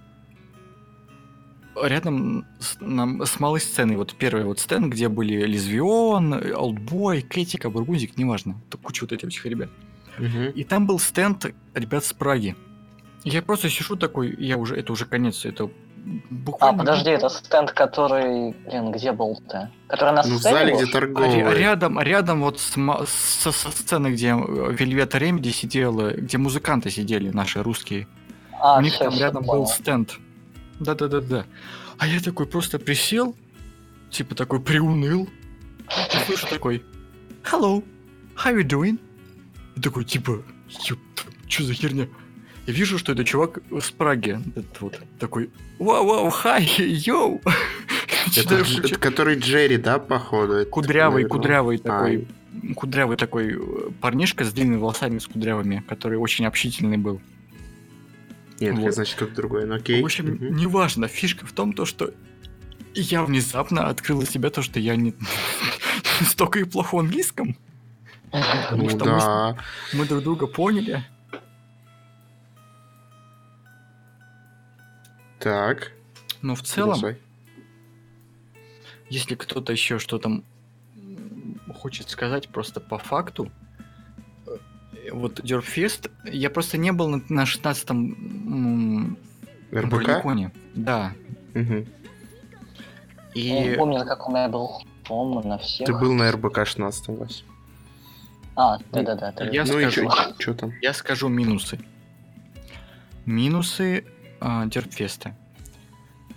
Рядом с, на, с малой сценой, вот первый вот сцена, где были Лезвион, Олдбой, Кэтика, Бургузик, неважно, куча вот этих ребят. Угу. И там был стенд ребят с Праги. Я просто сижу такой, я уже, это уже конец, это буквально... А, подожди, это стенд, который... Блин, где был-то? Который на ну, в зале, был? где торговый. Рядом, рядом вот с, со, со сцены, где Вельвета Ремеди сидела, где музыканты сидели, наши русские. А, У них все, там все рядом понял. был стенд. Да-да-да-да. А я такой просто присел, типа такой приуныл. И слышу такой, Hello, how you doing? И такой, типа, что за херня? Я вижу, что это чувак с Праги. Это вот такой, вау-вау, хай, йоу. Это, это который Джерри, да, походу? Кудрявый, это, кудрявый а. такой. Кудрявый такой э, парнишка с длинными волосами, с кудрявыми, который очень общительный был. Нет, вот. значит, кто-то другой, но окей. В общем, угу. неважно. Фишка в том, то, что я внезапно открыл для себя то, что я не столько и плохо в английском. Потому ну, что да. мы, мы друг друга поняли. Так. Но в целом, Продолжай. если кто-то еще что-то хочет сказать просто по факту, вот Дёрфест, я просто не был на, на 16-м РБК? Да. Угу. И... Я помню, на каком я был. По-моему, на всех. Ты был на РБК 16 Вась. А, да-да-да. Я ну скажу, чё, чё там? Я скажу минусы. Минусы э, Дерпфеста.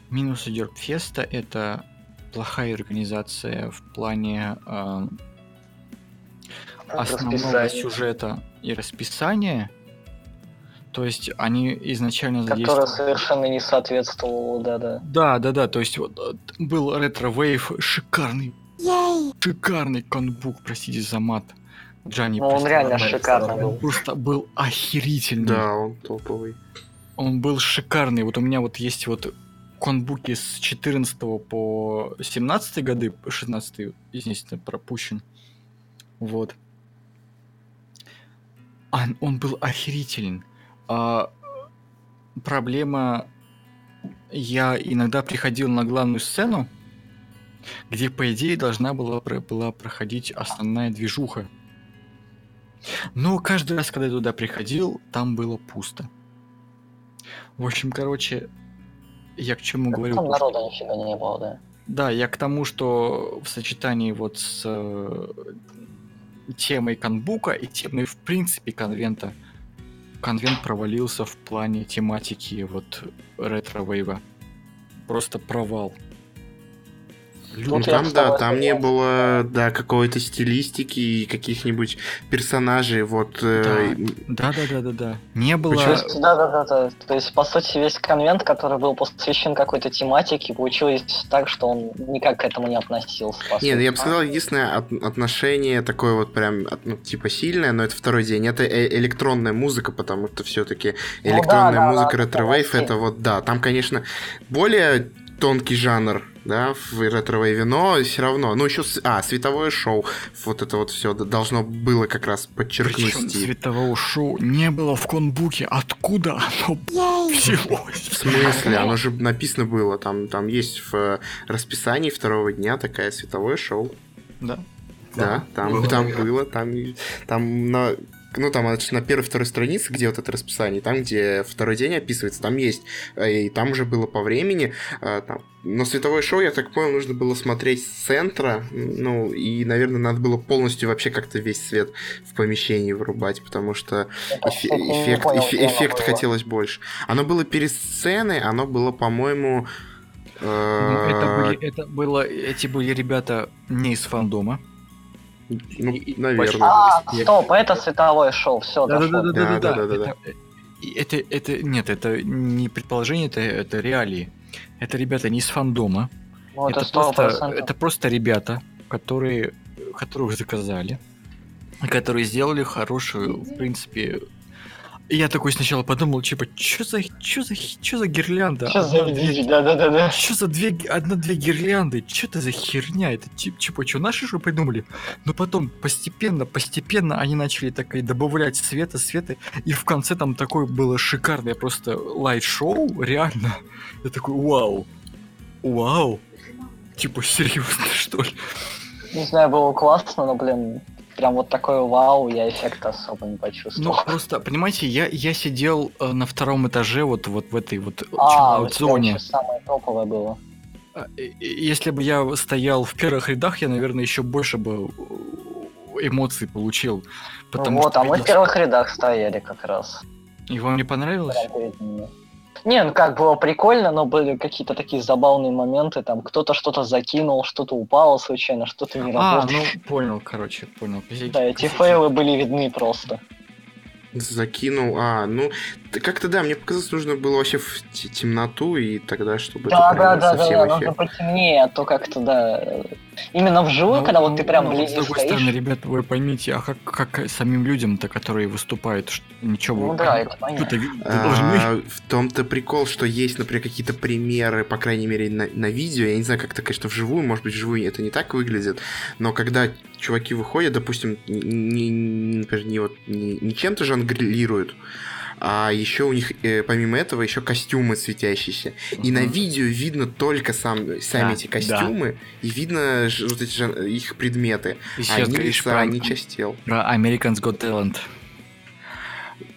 Минусы Дерпфеста — это плохая организация в плане э, основного сюжета и расписания. То есть они изначально задействовали... Которое совершенно не соответствовало, да-да. Да, да, да. То есть вот э, был retrowave, шикарный, Yay. шикарный конбук, простите за мат. Джанни. Ну, он реально шикарный был. Просто был охерительный. Да, он топовый. Он был шикарный. Вот у меня вот есть вот конбуки с 14 по 17 годы, 16 естественно, пропущен. Вот. Он, он был охерителен. А, проблема... Я иногда приходил на главную сцену, где, по идее, должна была, была проходить основная движуха. Но каждый раз, когда я туда приходил, там было пусто. В общем, короче, я к чему говорю? Там народа нифига не было, да. Да, я к тому, что в сочетании вот с э, темой канбука и темой в принципе конвента, конвент провалился в плане тематики вот ретро-вейва. Просто провал. Ну, там, да, там не было, да, какой-то стилистики и каких-нибудь персонажей, вот... Э, да, да, да, да, да. Не было... Да, да, да, да. То есть, по сути, весь конвент, который был посвящен какой-то тематике, получилось так, что он никак к этому не относился. Не, ну я бы сказал, единственное отношение такое вот прям, ну, типа, сильное, но это второй день, это э, электронная музыка, потому что все-таки электронная ну, да, музыка да, retrowave, это вот, да, там, конечно, более тонкий жанр, да, в retrowave, но, все равно, ну еще, а, световое шоу, вот это вот все должно было как раз подчеркнуть Причем светового шоу не было в конбуке, откуда оно взялось? В смысле? Оно же написано было, там, там есть в расписании второго дня такая световое шоу. Да. Да, там, было, там было, там, там на ну, там на первой-второй странице, где вот это расписание, там, где второй день описывается, там есть, э, и там уже было по времени, э, там, но световое шоу, я так понял, нужно было смотреть с центра, ну, и, наверное, надо было полностью вообще как-то весь свет в помещении вырубать, потому что эф- эффект, эф- эффект хотелось больше. Оно было перед сценой, оно было, по-моему... Э, это, были, это было, эти были ребята не из фандома, ну, наверное. А, стоп, это световое шоу, все, да, да, да, да, да, да, да. Это, это, нет, это не предположение, это, это реалии. Это ребята не из фандома. Ну, это, это, просто, это просто ребята, которые, которых заказали, которые сделали хорошую, в принципе, я такой сначала подумал, типа, что за, что за, что за гирлянда? Что за две, да, да, да, да. Что за две, одна-две гирлянды? Что это за херня? Это типа, что наши же придумали? Но потом постепенно, постепенно они начали такой добавлять света, света, и в конце там такое было шикарное просто лайт-шоу, реально. Я такой, вау, вау. Типа, серьезно, что ли? Не знаю, было классно, но, блин, прям вот такой вау, я эффекта особо не почувствовал. Ну, просто, понимаете, я, я сидел э, на втором этаже вот, вот в этой вот а, зоне. самое топовое было. А, если бы я стоял в первых рядах, я, наверное, еще больше бы э, эмоций получил. Потому ну вот, что а мы в первых рядах стояли как раз. И вам не понравилось? Не, ну как было прикольно, но были какие-то такие забавные моменты, там кто-то что-то закинул, что-то упало случайно, что-то не работало. А, ну понял, короче, понял. Да, эти фейлы были видны просто закинул. А, ну, как-то да, мне показалось, нужно было вообще в темноту, и тогда, чтобы да, это да, да, да, да, нужно потемнее, а то как-то, да, именно вживую, ну, когда вот ты прям ну, вблизи С другой стоишь... стороны, ребят, вы поймите, а как, как самим людям-то, которые выступают, что, ничего... Ну да, это понятно. А, в том-то прикол, что есть, например, какие-то примеры, по крайней мере, на, на видео, я не знаю, как-то, конечно, вживую, может быть, вживую это не так выглядит, но когда чуваки выходят, допустим, не, не, например, не, вот, не, не чем-то жонглируют, а еще у них, э, помимо этого, еще костюмы светящиеся. Uh-huh. И на видео видно только сам, сами да, эти костюмы, да. и видно вот эти же, их предметы. И а они лица, про... частел. Про Americans Got Talent.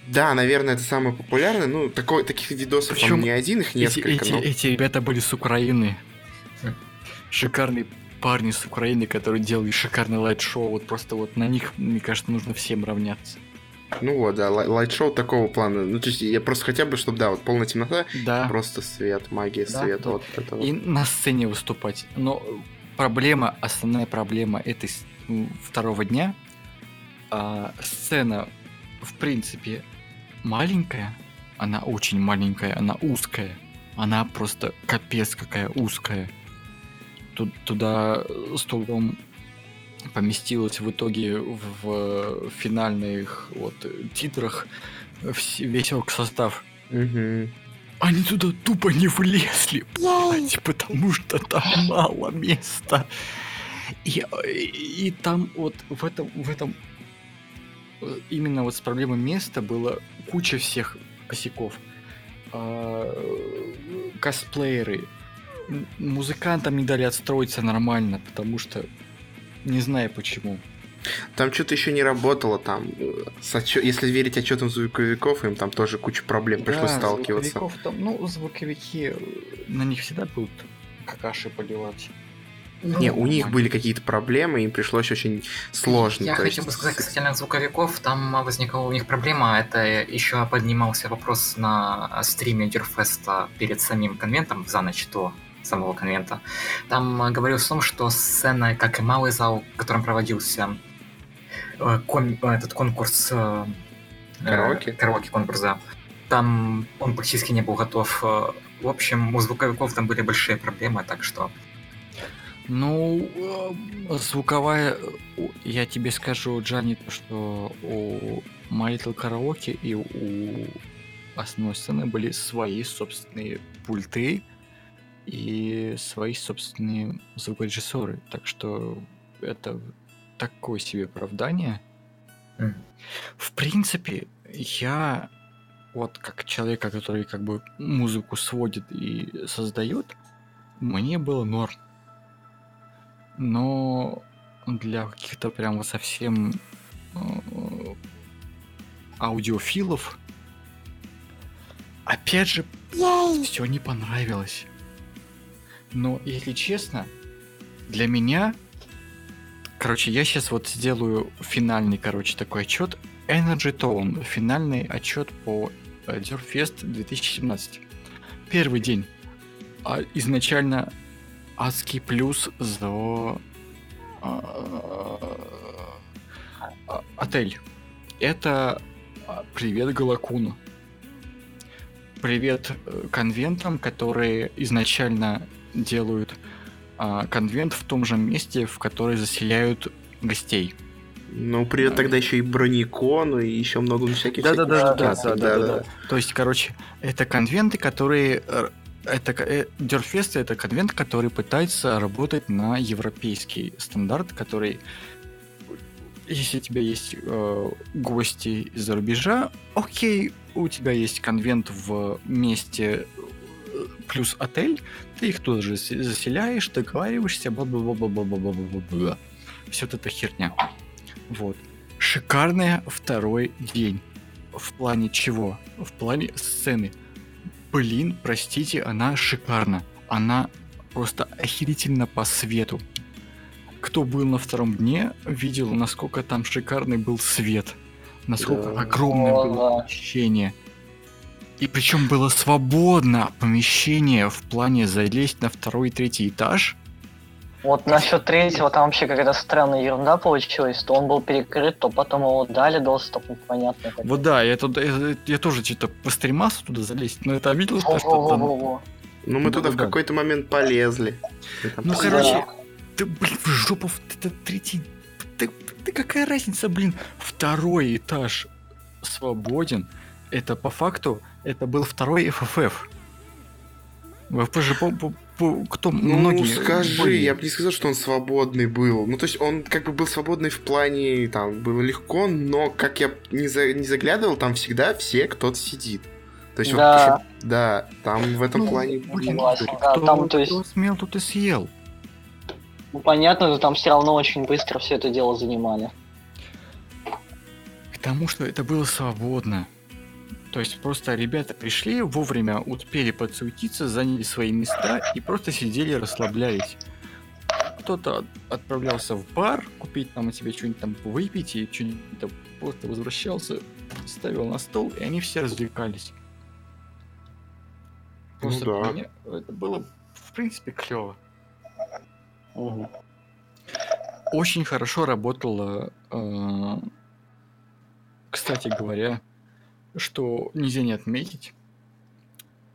Да, наверное, это самое популярное. Ну, такой, таких видосов Причем не один, их несколько. Эти, эти, но... эти ребята были с Украины. Шикарные парни с Украины, которые делали шикарный light show. Вот просто вот на них, мне кажется, нужно всем равняться. Ну вот, да, light show такого плана. Ну, то есть я просто хотя бы, чтобы, да, вот полная темнота, да. просто свет, магия, да, свет, да. вот это И вот. на сцене выступать. Но проблема, основная проблема этой второго дня, а, сцена, в принципе, маленькая, она очень маленькая, она узкая. Она просто капец какая узкая. Тут, туда с трудом поместилось в итоге в финальных вот титрах весь состав. Угу. Они туда тупо не влезли, блядь, потому что там мало места. И, и, и там вот в этом, в этом именно вот с проблемой места было куча всех косяков. А, косплееры, музыкантам не дали отстроиться нормально, потому что не знаю почему. Там что-то еще не работало, там, с отчет... если верить отчетам звуковиков, им там тоже куча проблем да, пришлось сталкиваться. Там, ну, звуковики, на них всегда будут какаши поливать. Ну, не, у них были какие-то проблемы, им пришлось очень сложно. Я хотел бы сказать касательно звуковиков, там возникла у них проблема, это еще поднимался вопрос на стриме Дюрфеста перед самим конвентом за ночь до самого конвента. Там говорилось о том, что сцена, как и малый зал, в котором проводился э, кон, этот конкурс... Э, караоке? Караоке конкурс, да. Там он практически не был готов. В общем, у звуковиков там были большие проблемы, так что ну, э, звуковая, я тебе скажу, Джанни, что у My Little Karaoke и у основной сцены были свои собственные пульты и свои собственные звукорежиссеры. Так что это такое себе оправдание. Mm. В принципе, я вот как человека, который как бы музыку сводит и создает, мне было норм но для каких-то прям совсем э, аудиофилов опять же все не понравилось. Но если честно, для меня, короче, я сейчас вот сделаю финальный, короче, такой отчет. Energy Tone, финальный отчет по Dürfest 2017. Первый день. А изначально адский плюс за а, а, отель. Это а, привет Галакуну. Привет э, конвентам, которые изначально делают конвент в том же месте, в который заселяют гостей. Ну, привет тогда еще и Броникону, и еще много всяких... Да-да-да, да-да-да. То есть, короче, это конвенты, которые э, это э, Дерфест это конвент, который пытается работать на европейский стандарт, который если у тебя есть э, гости из-за рубежа, окей, у тебя есть конвент в месте плюс отель, ты их тоже заселяешь, договариваешься, бла-бла-бла-бла-бла-бла-бла-бла. Все это херня. Вот. Шикарный второй день. В плане чего? В плане сцены блин, простите, она шикарна. Она просто охерительно по свету. Кто был на втором дне, видел, насколько там шикарный был свет. Насколько да. огромное было помещение. И причем было свободно помещение в плане залезть на второй и третий этаж. Вот насчет третьего там вообще какая-то странная ерунда получилась, то он был перекрыт, то потом его дали доступ, непонятно. Вот да, я, тут, я, я тоже что-то постремался туда залезть, но это видел, что что Ну мы туда в какой-то момент полезли. Ну короче, ты, блин, в жопу, это третий... Ты, ты какая разница, блин? Второй этаж свободен. Это по факту, это был второй FFF. Вы же кто ну, многие... скажи, были... я бы не сказал, что он свободный был. Ну, то есть он как бы был свободный в плане, там, было легко, но, как я не, за... не заглядывал, там всегда все кто-то сидит. То есть да. вот, да, там в этом ну, плане... Блин, да, кто, там, то есть... кто смел, тут и съел. Ну, понятно, но там все равно очень быстро все это дело занимали. К тому, что это было свободно. То есть просто ребята пришли, вовремя успели подсуетиться, заняли свои места и просто сидели, расслаблялись. Кто-то отправлялся в бар, купить там себе что-нибудь там выпить и что-нибудь там просто возвращался, ставил на стол, и они все развлекались. Ну просто ну, да. мне это было, в принципе, клево. Угу. Очень хорошо работала, э, кстати говоря, что нельзя не отметить,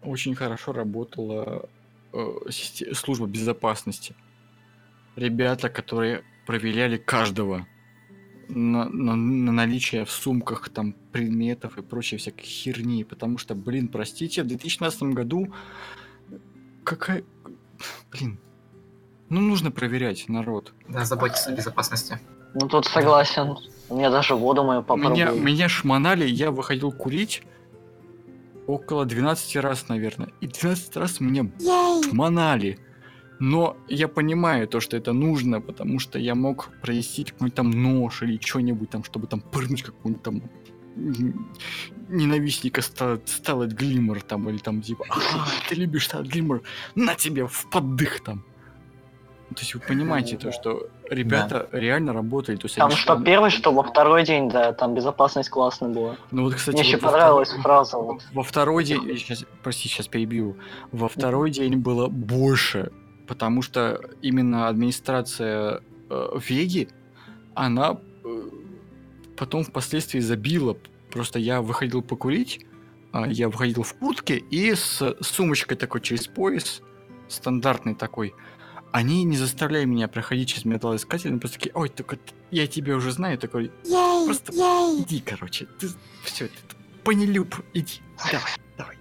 очень хорошо работала э, служба безопасности. Ребята, которые проверяли каждого на, на, на наличие в сумках там предметов и прочей всякой херни, потому что, блин, простите, в 2016 году какая... Блин, ну нужно проверять народ. Да, заботиться о безопасности. Ну тут согласен. У меня даже воду мою попробовали. Меня, меня шмонали, я выходил курить около 12 раз, наверное. И 12 раз меня шмонали. Но я понимаю то, что это нужно, потому что я мог провести какой-нибудь там нож или что-нибудь там, чтобы там прыгнуть какую-нибудь там ненавистника Сталет Глиммер там, или там типа, ты любишь Сталет Глиммер, на тебе в поддых там. То есть вы понимаете то, что ребята да. реально работали. То есть там что первый, что во второй день, да, там безопасность классная была. Ну вот, кстати, Мне вот еще понравилась втор... фраза. Вот. Во второй день, сейчас, прости, сейчас перебью. Во второй день было больше, потому что именно администрация э, Веги, она э, потом впоследствии забила. Просто я выходил покурить, э, я выходил в куртке и с сумочкой такой через пояс, стандартный такой, они не заставляли меня проходить через металлоискатель, они просто такие, ой, только я тебя уже знаю, такой, ей, просто ей. иди, короче, ты все, ты понелюб, иди, давай, давай.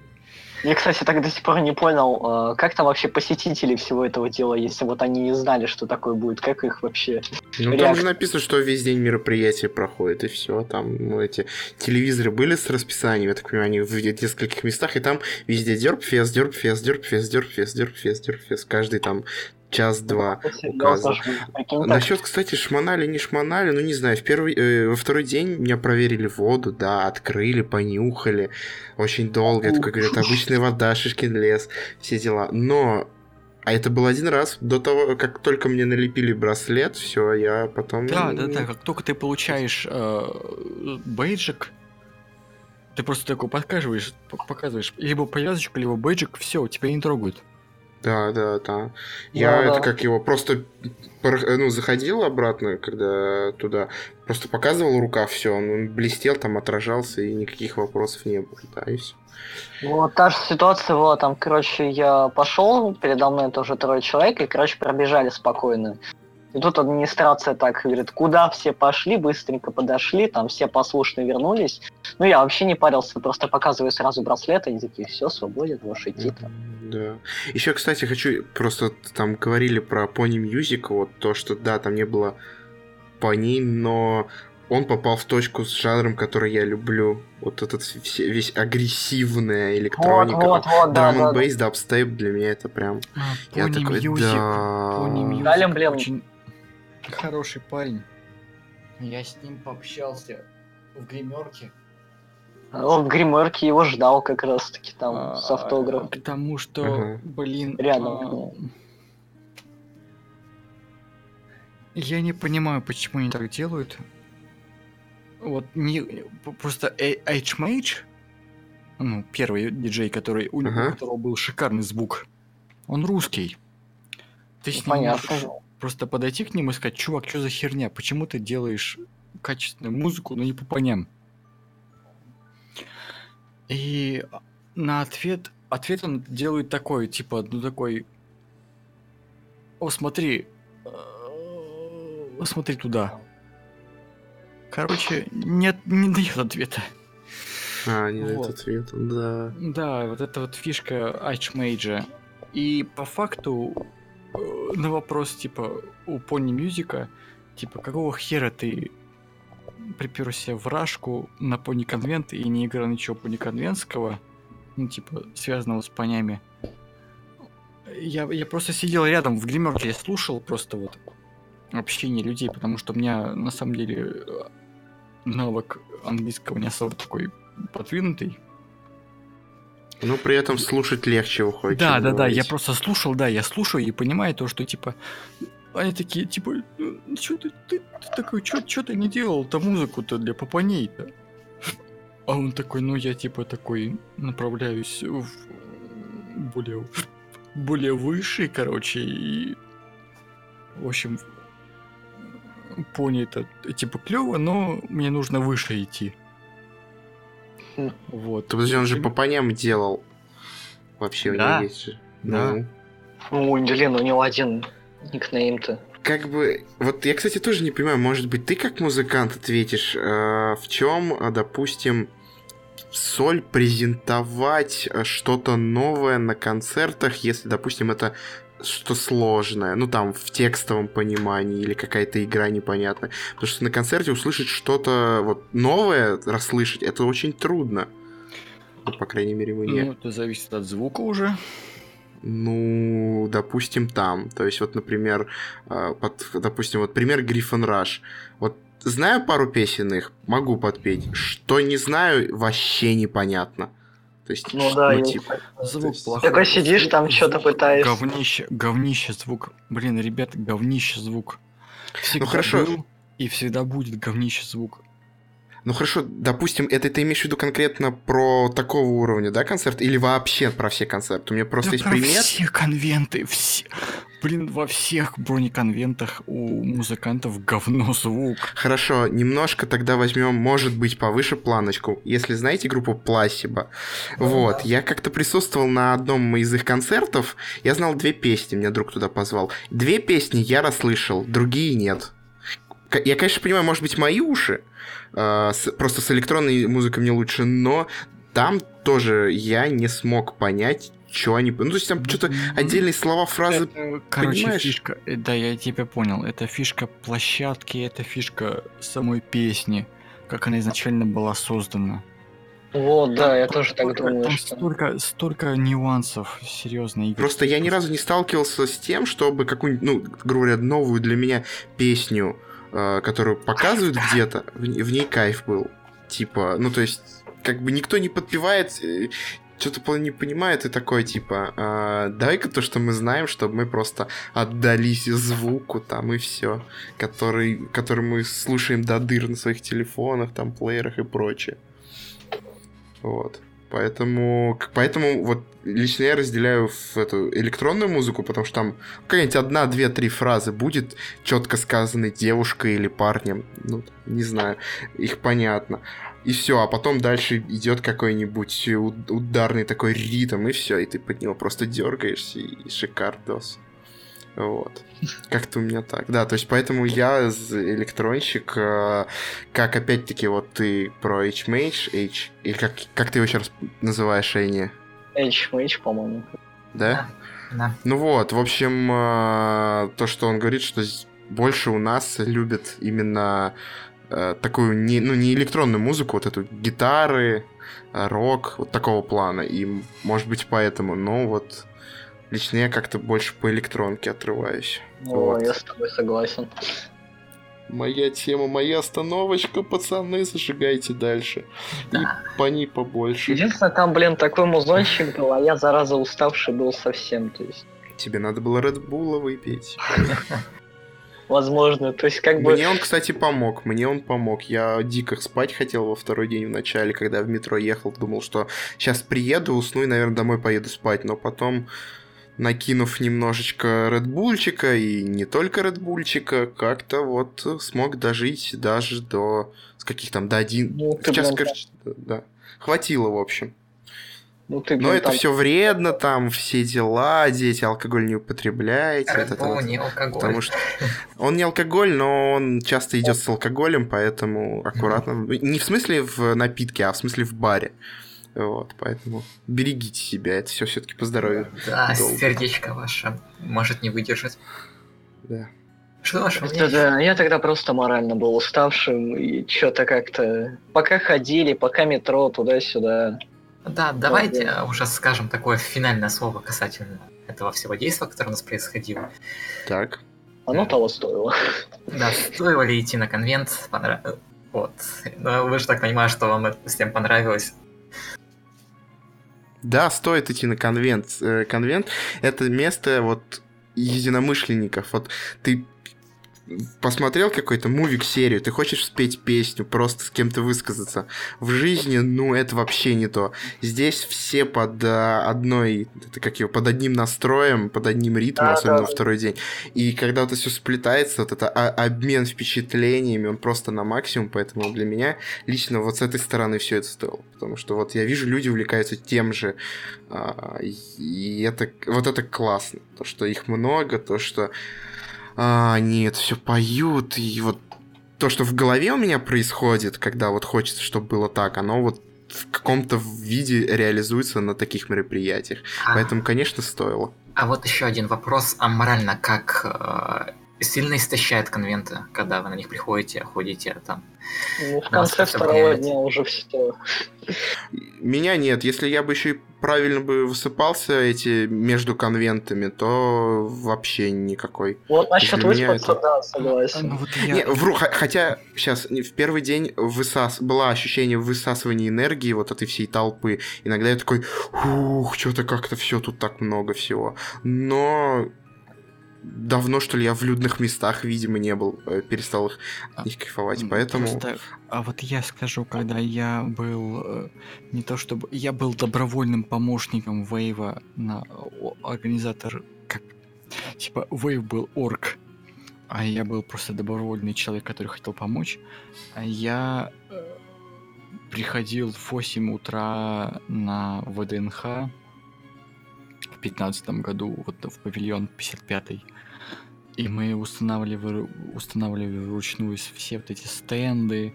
Я, кстати, так до сих пор не понял, э, как там вообще посетители всего этого дела, если вот они не знали, что такое будет, как их вообще... Ну, реак... там же написано, что весь день мероприятие проходит, и все, там ну, эти телевизоры были с расписанием, я так понимаю, они в нескольких местах, и там везде дерпфест, дерпфест, дерпфест, дерпфест, дерпфест, дерпфест, каждый там час-два указан. Насчет, кстати, шмонали, не шмонали, ну не знаю, в первый, э, во второй день меня проверили воду, да, открыли, понюхали, очень долго, это, как говорят, обычная вода, шишкин лес, все дела. Но а это был один раз. До того, как только мне налепили браслет, все, я потом. Да, да, да. Как только ты получаешь э, бейджик, ты просто такой показываешь, показываешь либо повязочку, либо бейджик, все, тебя не трогают. Да, да, да. Я да, это как его просто ну, заходил обратно, когда туда, просто показывал рука, все, он блестел, там отражался, и никаких вопросов не было, да, и все. Вот та же ситуация была, там, короче, я пошел, передо мной тоже трое человек, и, короче, пробежали спокойно. И тут администрация так говорит, куда все пошли, быстренько подошли, там все послушно вернулись. Ну, я вообще не парился, просто показываю сразу браслет, они такие, все, свободен, можешь идти там. Да. Еще, кстати, хочу, просто там говорили про Pony Music, вот то, что, да, там не было Pony, но он попал в точку с жанром, который я люблю. Вот этот весь агрессивная электроника. Вот, вот, вот, да, да, бейс, да. дабстеп для меня это прям... А, я такой, Music. да... Pony Music. Очень хороший парень. Я с ним пообщался в гримерке. Он в гримерке его ждал как раз таки там а, с автографом. Потому что, ага. блин... Рядом. А... Я не понимаю, почему они так делают. Вот не просто H-Mage, ну, первый диджей, который, у, ага. у которого был шикарный звук, он русский. Ты с ним Понятно. можешь Просто подойти к ним и сказать, чувак, что за херня? Почему ты делаешь качественную музыку, но не по поням? И на ответ, ответ он делает такой, типа, ну такой, о, смотри, э, смотри туда. Короче, нет, не дает ответа. А, не дает вот. ответа, да. Да, вот это вот фишка Арчмейджа. И по факту на вопрос, типа, у Пони Мюзика, типа, какого хера ты приперся в Рашку на Пони Конвент и не играл ничего Пони Конвентского, ну, типа, связанного с понями. Я, я просто сидел рядом в гримерке, я слушал просто вот общение людей, потому что у меня на самом деле навык английского не особо такой подвинутый. Ну, при этом слушать легче выходит. Да, да, да, я просто слушал, да, я слушаю и понимаю то, что, типа, они такие, типа, «Ну, что ты, ты, ты такой, что ты не делал-то музыку-то для попаней-то? А он такой, ну, я, типа, такой, направляюсь в более, более высший, короче, и, в общем, пони это, типа, клево, но мне нужно выше идти. Вот. То подожди, он же по поням делал. Вообще да. у него есть же. Да. Ну. Ну, блин, у него один никнейм-то. Как бы, вот я, кстати, тоже не понимаю, может быть, ты как музыкант ответишь, э, в чем, э, допустим, соль презентовать э, что-то новое на концертах, если, допустим, это что сложное, ну там в текстовом понимании или какая-то игра непонятная. Потому что на концерте услышать что-то вот новое, расслышать, это очень трудно. Ну, по крайней мере, мне. Ну, это зависит от звука уже. Ну, допустим, там. То есть, вот, например, э, под, допустим, вот пример Гриффон Раш. Вот знаю пару песен их, могу подпеть. Что не знаю, вообще непонятно. То есть, ну да, ну, типа, звук есть... плохой. Такой сидишь, там что-то пытаешься. Говнище, говнище звук. Блин, ребят, говнище звук. Всегда ну хорошо. Был и всегда будет говнище звук. Ну хорошо, допустим, это ты имеешь в виду конкретно про такого уровня, да, концерт? Или вообще про все концерты? У меня просто да есть про пример. все конвенты, все. Блин, во всех бронеконвентах у музыкантов говно звук. Хорошо, немножко тогда возьмем, может быть, повыше планочку. Если знаете группу Пласиба, вот, я как-то присутствовал на одном из их концертов, я знал две песни, меня друг туда позвал. Две песни я расслышал, другие нет. Я, конечно, понимаю, может быть, мои уши, э, просто с электронной музыкой мне лучше, но там тоже я не смог понять, что они... Ну, то есть там что-то отдельные слова, фразы, это, Короче, понимаешь? фишка... Э, да, я тебя понял. Это фишка площадки, это фишка самой песни, как она изначально была создана. Вот, да, я тоже так думаю. Там что... столько, столько нюансов, серьезно. Просто я ни разу не сталкивался с тем, чтобы какую-нибудь, ну, грубо говоря, новую для меня песню Э, которую показывают где-то, в, в ней кайф был. Типа, ну то есть, как бы никто не подпевает, э, что-то не понимает и такой, типа, э, давай-ка то, что мы знаем, чтобы мы просто отдались звуку там и все, который, который мы слушаем до дыр на своих телефонах, там, плеерах и прочее. Вот. Поэтому, поэтому вот лично я разделяю в эту электронную музыку, потому что там какая-нибудь одна, две, три фразы будет четко сказаны девушкой или парнем. Ну, не знаю, их понятно. И все, а потом дальше идет какой-нибудь ударный такой ритм, и все, и ты под него просто дергаешься, и шикардос. Вот. Как-то у меня так. Да, то есть поэтому я электронщик, э, как опять-таки вот ты про HMH, H, или как, как ты его сейчас называешь, Эйни? HMH, по-моему. Да? Да. Ну вот, в общем, э, то, что он говорит, что больше у нас любят именно э, такую, не, ну, не электронную музыку, вот эту гитары, рок, вот такого плана. И, может быть, поэтому, но вот Лично я как-то больше по электронке отрываюсь. О, вот. я с тобой согласен. Моя тема, моя остановочка, пацаны, зажигайте дальше. Да. И по ней побольше. Единственное, там, блин, такой музончик был, а я, зараза, уставший был совсем, то есть. Тебе надо было Red Bull выпить. Возможно, то есть как бы... Мне он, кстати, помог, мне он помог. Я дико спать хотел во второй день в начале, когда в метро ехал, думал, что сейчас приеду, усну и, наверное, домой поеду спать, но потом накинув немножечко редбульчика и не только редбульчика, как-то вот смог дожить даже до с каких там до один. Ну, Сейчас, прям... кажется, да. Хватило, в общем. Ну, ты, Но это там... все вредно, там все дела, дети алкоголь не употребляете. Red это, вот, не алкоголь. Потому что он не алкоголь, но он часто идет с алкоголем, поэтому аккуратно. Mm-hmm. Не в смысле в напитке, а в смысле в баре. Вот, поэтому берегите себя, это все все-таки по здоровью. Да, долго. сердечко ваше может не выдержать. Да. Что ж, это, да, я тогда просто морально был уставшим и что-то как-то... Пока ходили, пока метро туда-сюда. Да, давайте да. уже скажем такое финальное слово касательно этого всего действия, которое у нас происходило. Так. Оно да. того стоило. Да, стоило ли идти на конвент? Понрав... Вот. Но вы же так понимаете, что вам это всем понравилось. Да, стоит идти на конвент. Э, конвент — это место вот единомышленников. Вот ты посмотрел какой-то мувик-серию, ты хочешь спеть песню, просто с кем-то высказаться. В жизни, ну, это вообще не то. Здесь все под а, одной, это как его, под одним настроем, под одним ритмом, да, особенно да. второй день. И когда вот это все сплетается, вот это обмен впечатлениями, он просто на максимум, поэтому для меня лично вот с этой стороны все это стоило. Потому что вот я вижу, люди увлекаются тем же, а, и это, вот это классно. То, что их много, то, что а, они это все поют, и вот то, что в голове у меня происходит, когда вот хочется, чтобы было так, оно вот в каком-то виде реализуется на таких мероприятиях. А... Поэтому, конечно, стоило. А вот еще один вопрос. А морально как э, сильно истощает конвенты, когда вы на них приходите, ходите там. Ну, в конце второго дня уже все. Меня нет. Если я бы еще и правильно бы высыпался эти между конвентами, то вообще никакой. Вот насчет выспаться, это... да, согласен. Ну, вот я... Не, вру, хотя сейчас в первый день высас... было ощущение высасывания энергии вот этой всей толпы. Иногда я такой, ух, что-то как-то все тут так много всего. Но давно, что ли, я в людных местах, видимо, не был, э, перестал их а, не кайфовать, поэтому... Просто, а вот я скажу, когда я был, э, не то чтобы... Я был добровольным помощником Вейва на организатор, как... Типа, Вейв был орг, а я был просто добровольный человек, который хотел помочь. А я э, приходил в 8 утра на ВДНХ в 2015 году, вот в павильон 55 и мы устанавливали, устанавливали вручную все вот эти стенды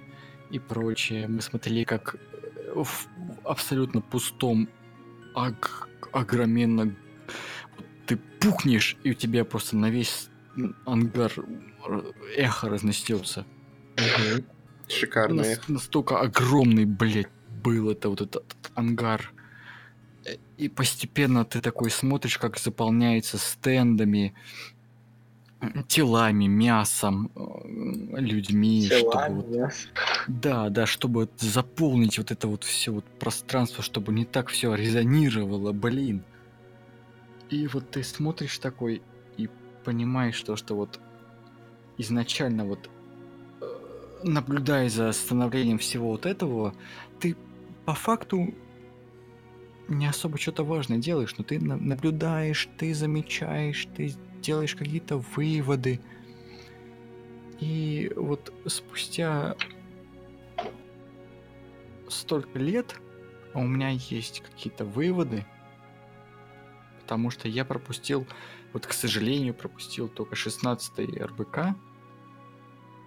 и прочее. Мы смотрели, как в абсолютно пустом, ог огроменно ты пухнешь, и у тебя просто на весь ангар эхо разнесется. Угу. Шикарно. Нас, настолько огромный, блядь, был это вот этот, этот ангар. И постепенно ты такой смотришь, как заполняется стендами, телами, мясом, э, людьми, телами, чтобы вот, да, да, чтобы заполнить вот это вот все вот пространство, чтобы не так все резонировало, блин. И вот ты смотришь такой и понимаешь то, что вот изначально вот э, наблюдая за становлением всего вот этого, ты по факту не особо что-то важное делаешь, но ты наблюдаешь, ты замечаешь, ты делаешь какие-то выводы. И вот спустя столько лет у меня есть какие-то выводы, потому что я пропустил, вот к сожалению, пропустил только 16 РБК,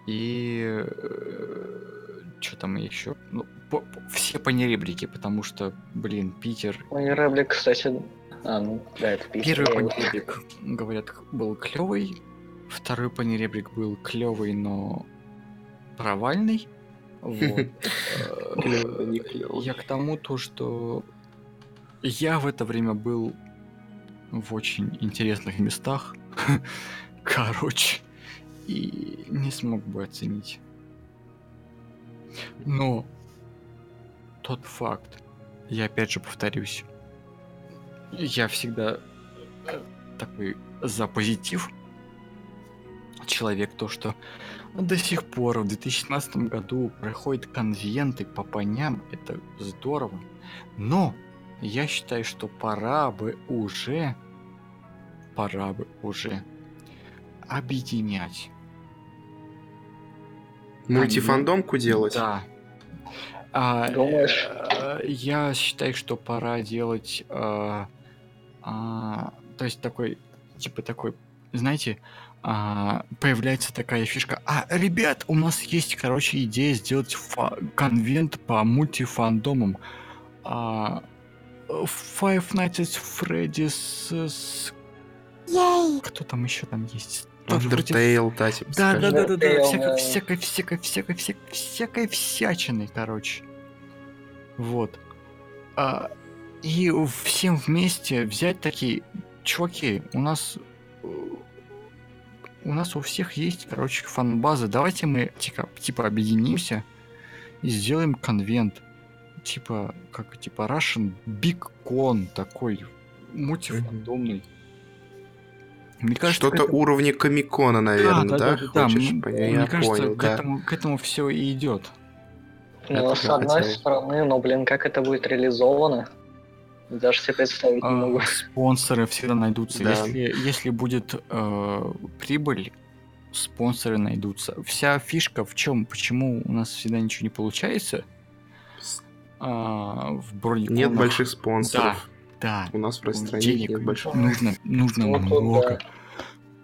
и э, что там еще? Ну, по, по, все панеребрики, потому что, блин, Питер... Панеребрик, кстати, а, ну, да, это Первый панеребрик, говорят, был клевый. Второй панеребрик был клевый, но провальный. Вот. Э, я к тому то, что я в это время был в очень интересных местах. Короче, и не смог бы оценить. Но тот факт, я опять же повторюсь, я всегда э, такой за позитив человек, то, что до сих пор в 2017 году проходят конвенты по поням, это здорово. Но я считаю, что пора бы уже, пора бы уже объединять. Мультифандомку делать? Да. А, Думаешь? Э, я считаю, что пора делать а, а, то есть такой, типа такой, знаете, а, появляется такая фишка. А, ребят, у нас есть, короче, идея сделать конвент по мультифандомам. А, Five Nights at Freddy's... Yay! Кто там еще там есть? Undertale, да, типа, да, да, да, да, да, всякой, всякой, всякой, всякой, всякой, всякой всячины, короче. Вот. А, и всем вместе взять такие, чуваки, у нас у нас у всех есть, короче, фан-базы. Давайте мы типа, типа объединимся и сделаем конвент. типа, как типа Russian Big Con такой мультифандомный. Мне кажется, Что-то это... уровня Комикона, наверное, да? да, да, да, Хочешь? да. Мне я кажется, понял, к, да. этому, к этому все и идет. Ну, это с одной хотел. стороны, но, блин, как это будет реализовано? Даже себе представить а, не могу. Спонсоры всегда найдутся. Да. Если, если будет э, прибыль, спонсоры найдутся. Вся фишка в чем? Почему у нас всегда ничего не получается? А, в бронеконах. Нет больших спонсоров. Да, да. У нас в стране денег нет больших. Нужно, нужно вот много.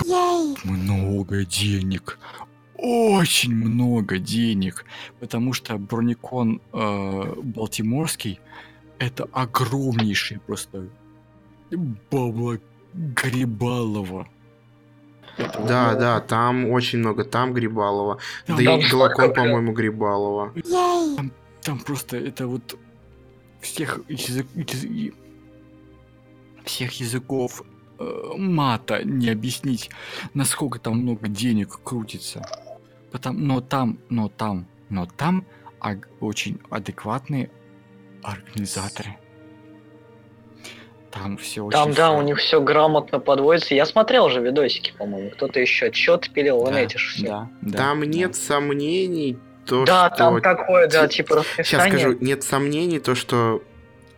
Да. Много денег. Очень много денег. Потому что бронекон э, Балтиморский это огромнейший просто бабла Грибалова. Да, да, там очень много. Там Грибалова. Там, да и Галакон, по-моему, Грибалова. Там, там просто это вот всех язык, всех языков э, мата не объяснить, насколько там много денег крутится. Потом, но там, но там, но там а, очень адекватные организаторы. Там все очень... Там, да, у них все грамотно подводится. Я смотрел же видосики, по-моему. Кто-то еще отчет пилил, да, знаете все. Да, да, там да. нет сомнений, то, да, что... там такое, да, типа расписание. Сейчас скажу, нет сомнений, то, что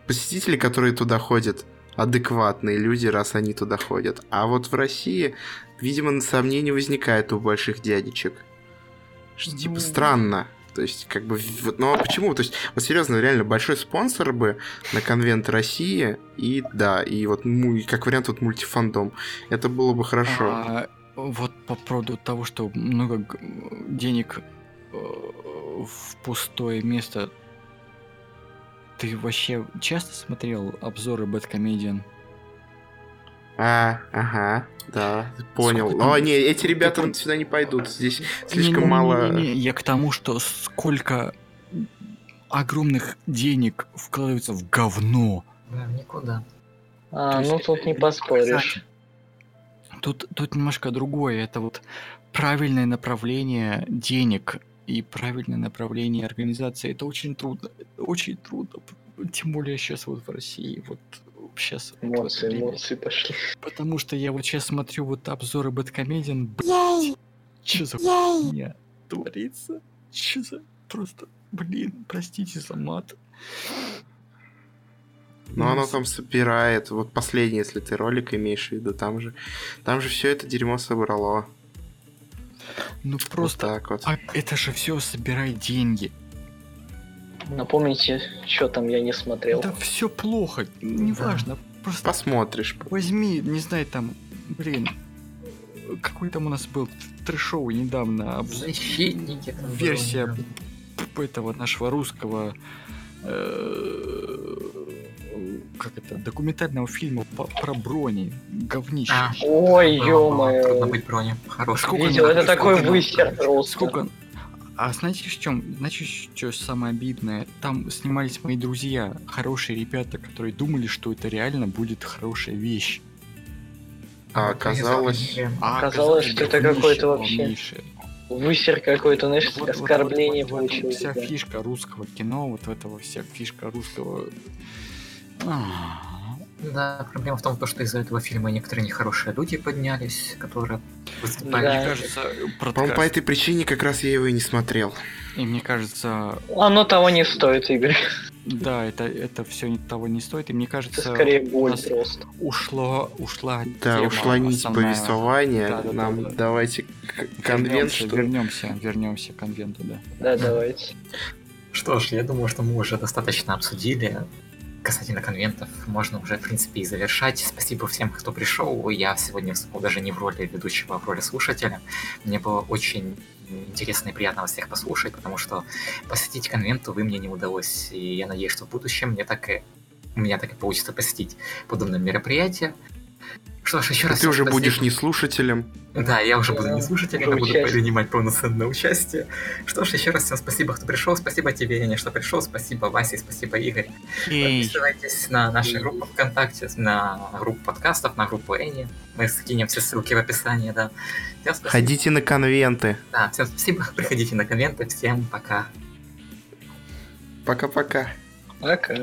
посетители, которые туда ходят, адекватные люди, раз они туда ходят. А вот в России, видимо, сомнений возникает у больших дядечек. Что, типа, странно. То есть, как бы, вот, ну а почему? То есть, вот серьезно, реально большой спонсор бы на конвент России, и да, и вот как вариант вот мультифандом. Это было бы хорошо. А, вот по поводу того, что много денег э, в пустое место. Ты вообще часто смотрел обзоры Бэткомедиан? А, ага, да, понял. Сколько... О, не, эти ребята это... сюда не пойдут. Здесь слишком не, не, мало. Не, не, не. Я к тому, что сколько огромных денег вкладывается в говно. Да, никуда. А, ну тут не поспоришь. Тут, тут немножко другое. Это вот правильное направление денег и правильное направление организации. Это очень трудно. Это очень трудно. Тем более сейчас вот в России. Вот сейчас. Эмоции, вот эмоции пошли. Потому что я вот сейчас смотрю вот обзоры Бэткомедиан, блядь, что за хуйня творится? Что за... Просто, блин, простите за мат. Но оно там собирает. Вот последний, если ты ролик имеешь в виду, там же, там же все это дерьмо собрало. Ну просто, вот так вот. А это же все собирает деньги. Напомните, что там я не смотрел. Да все плохо, неважно. Да. Просто Посмотришь. Возьми, не знаю, там, блин, какой там у нас был трешоу недавно. Защитники. Версия этого нашего русского э, как это, документального фильма по, про брони. Говнище. А, Ой, ё-моё. Трудно быть брони. Хороший. Видел, это такой высер просто. Сколько, а знаете, в чем? Знаете, что самое обидное? Там снимались мои друзья, хорошие ребята, которые думали, что это реально будет хорошая вещь. А оказалось... А оказалось, что это какой-то вообще... Высер какой-то, знаешь, вот, оскорбление вот, вот, получилось. Вся да. фишка русского кино, вот этого вся фишка русского... А, да, проблема в том, что из-за этого фильма некоторые нехорошие люди поднялись, которые выступали. Да. Мне кажется, по, по этой причине как раз я его и не смотрел. И мне кажется... Оно того не стоит, Игорь. Да, это, это все того не стоит, и мне кажется... Это скорее боль просто. Ушло, ушла Да, тема ушла нить основная... повествования. Да, да, Нам да, да. давайте конвент, вернемся, что Вернемся, вернемся к конвенту, да. Да, давайте. Что ж, я думаю, что мы уже достаточно обсудили касательно конвентов можно уже, в принципе, и завершать. Спасибо всем, кто пришел. Я сегодня выступал даже не в роли ведущего, а в роли слушателя. Мне было очень интересно и приятно вас всех послушать, потому что посетить конвенту вы мне не удалось. И я надеюсь, что в будущем мне так и, у меня так и получится посетить подобное мероприятие. Что ж, еще раз. Ты уже спасибо. будешь не слушателем. Да, я уже буду не слушателем, я буду принимать полноценное участие. Что ж, еще раз всем спасибо, кто пришел. Спасибо тебе, Яня, что пришел. Спасибо, Васе, спасибо, Игорь. Подписывайтесь на наши группы ВКонтакте, на группу подкастов, на группу Эни. Мы скинем все ссылки в описании, да. Ходите на конвенты. Да, всем спасибо. Приходите на конвенты. Всем пока. Пока-пока. Пока.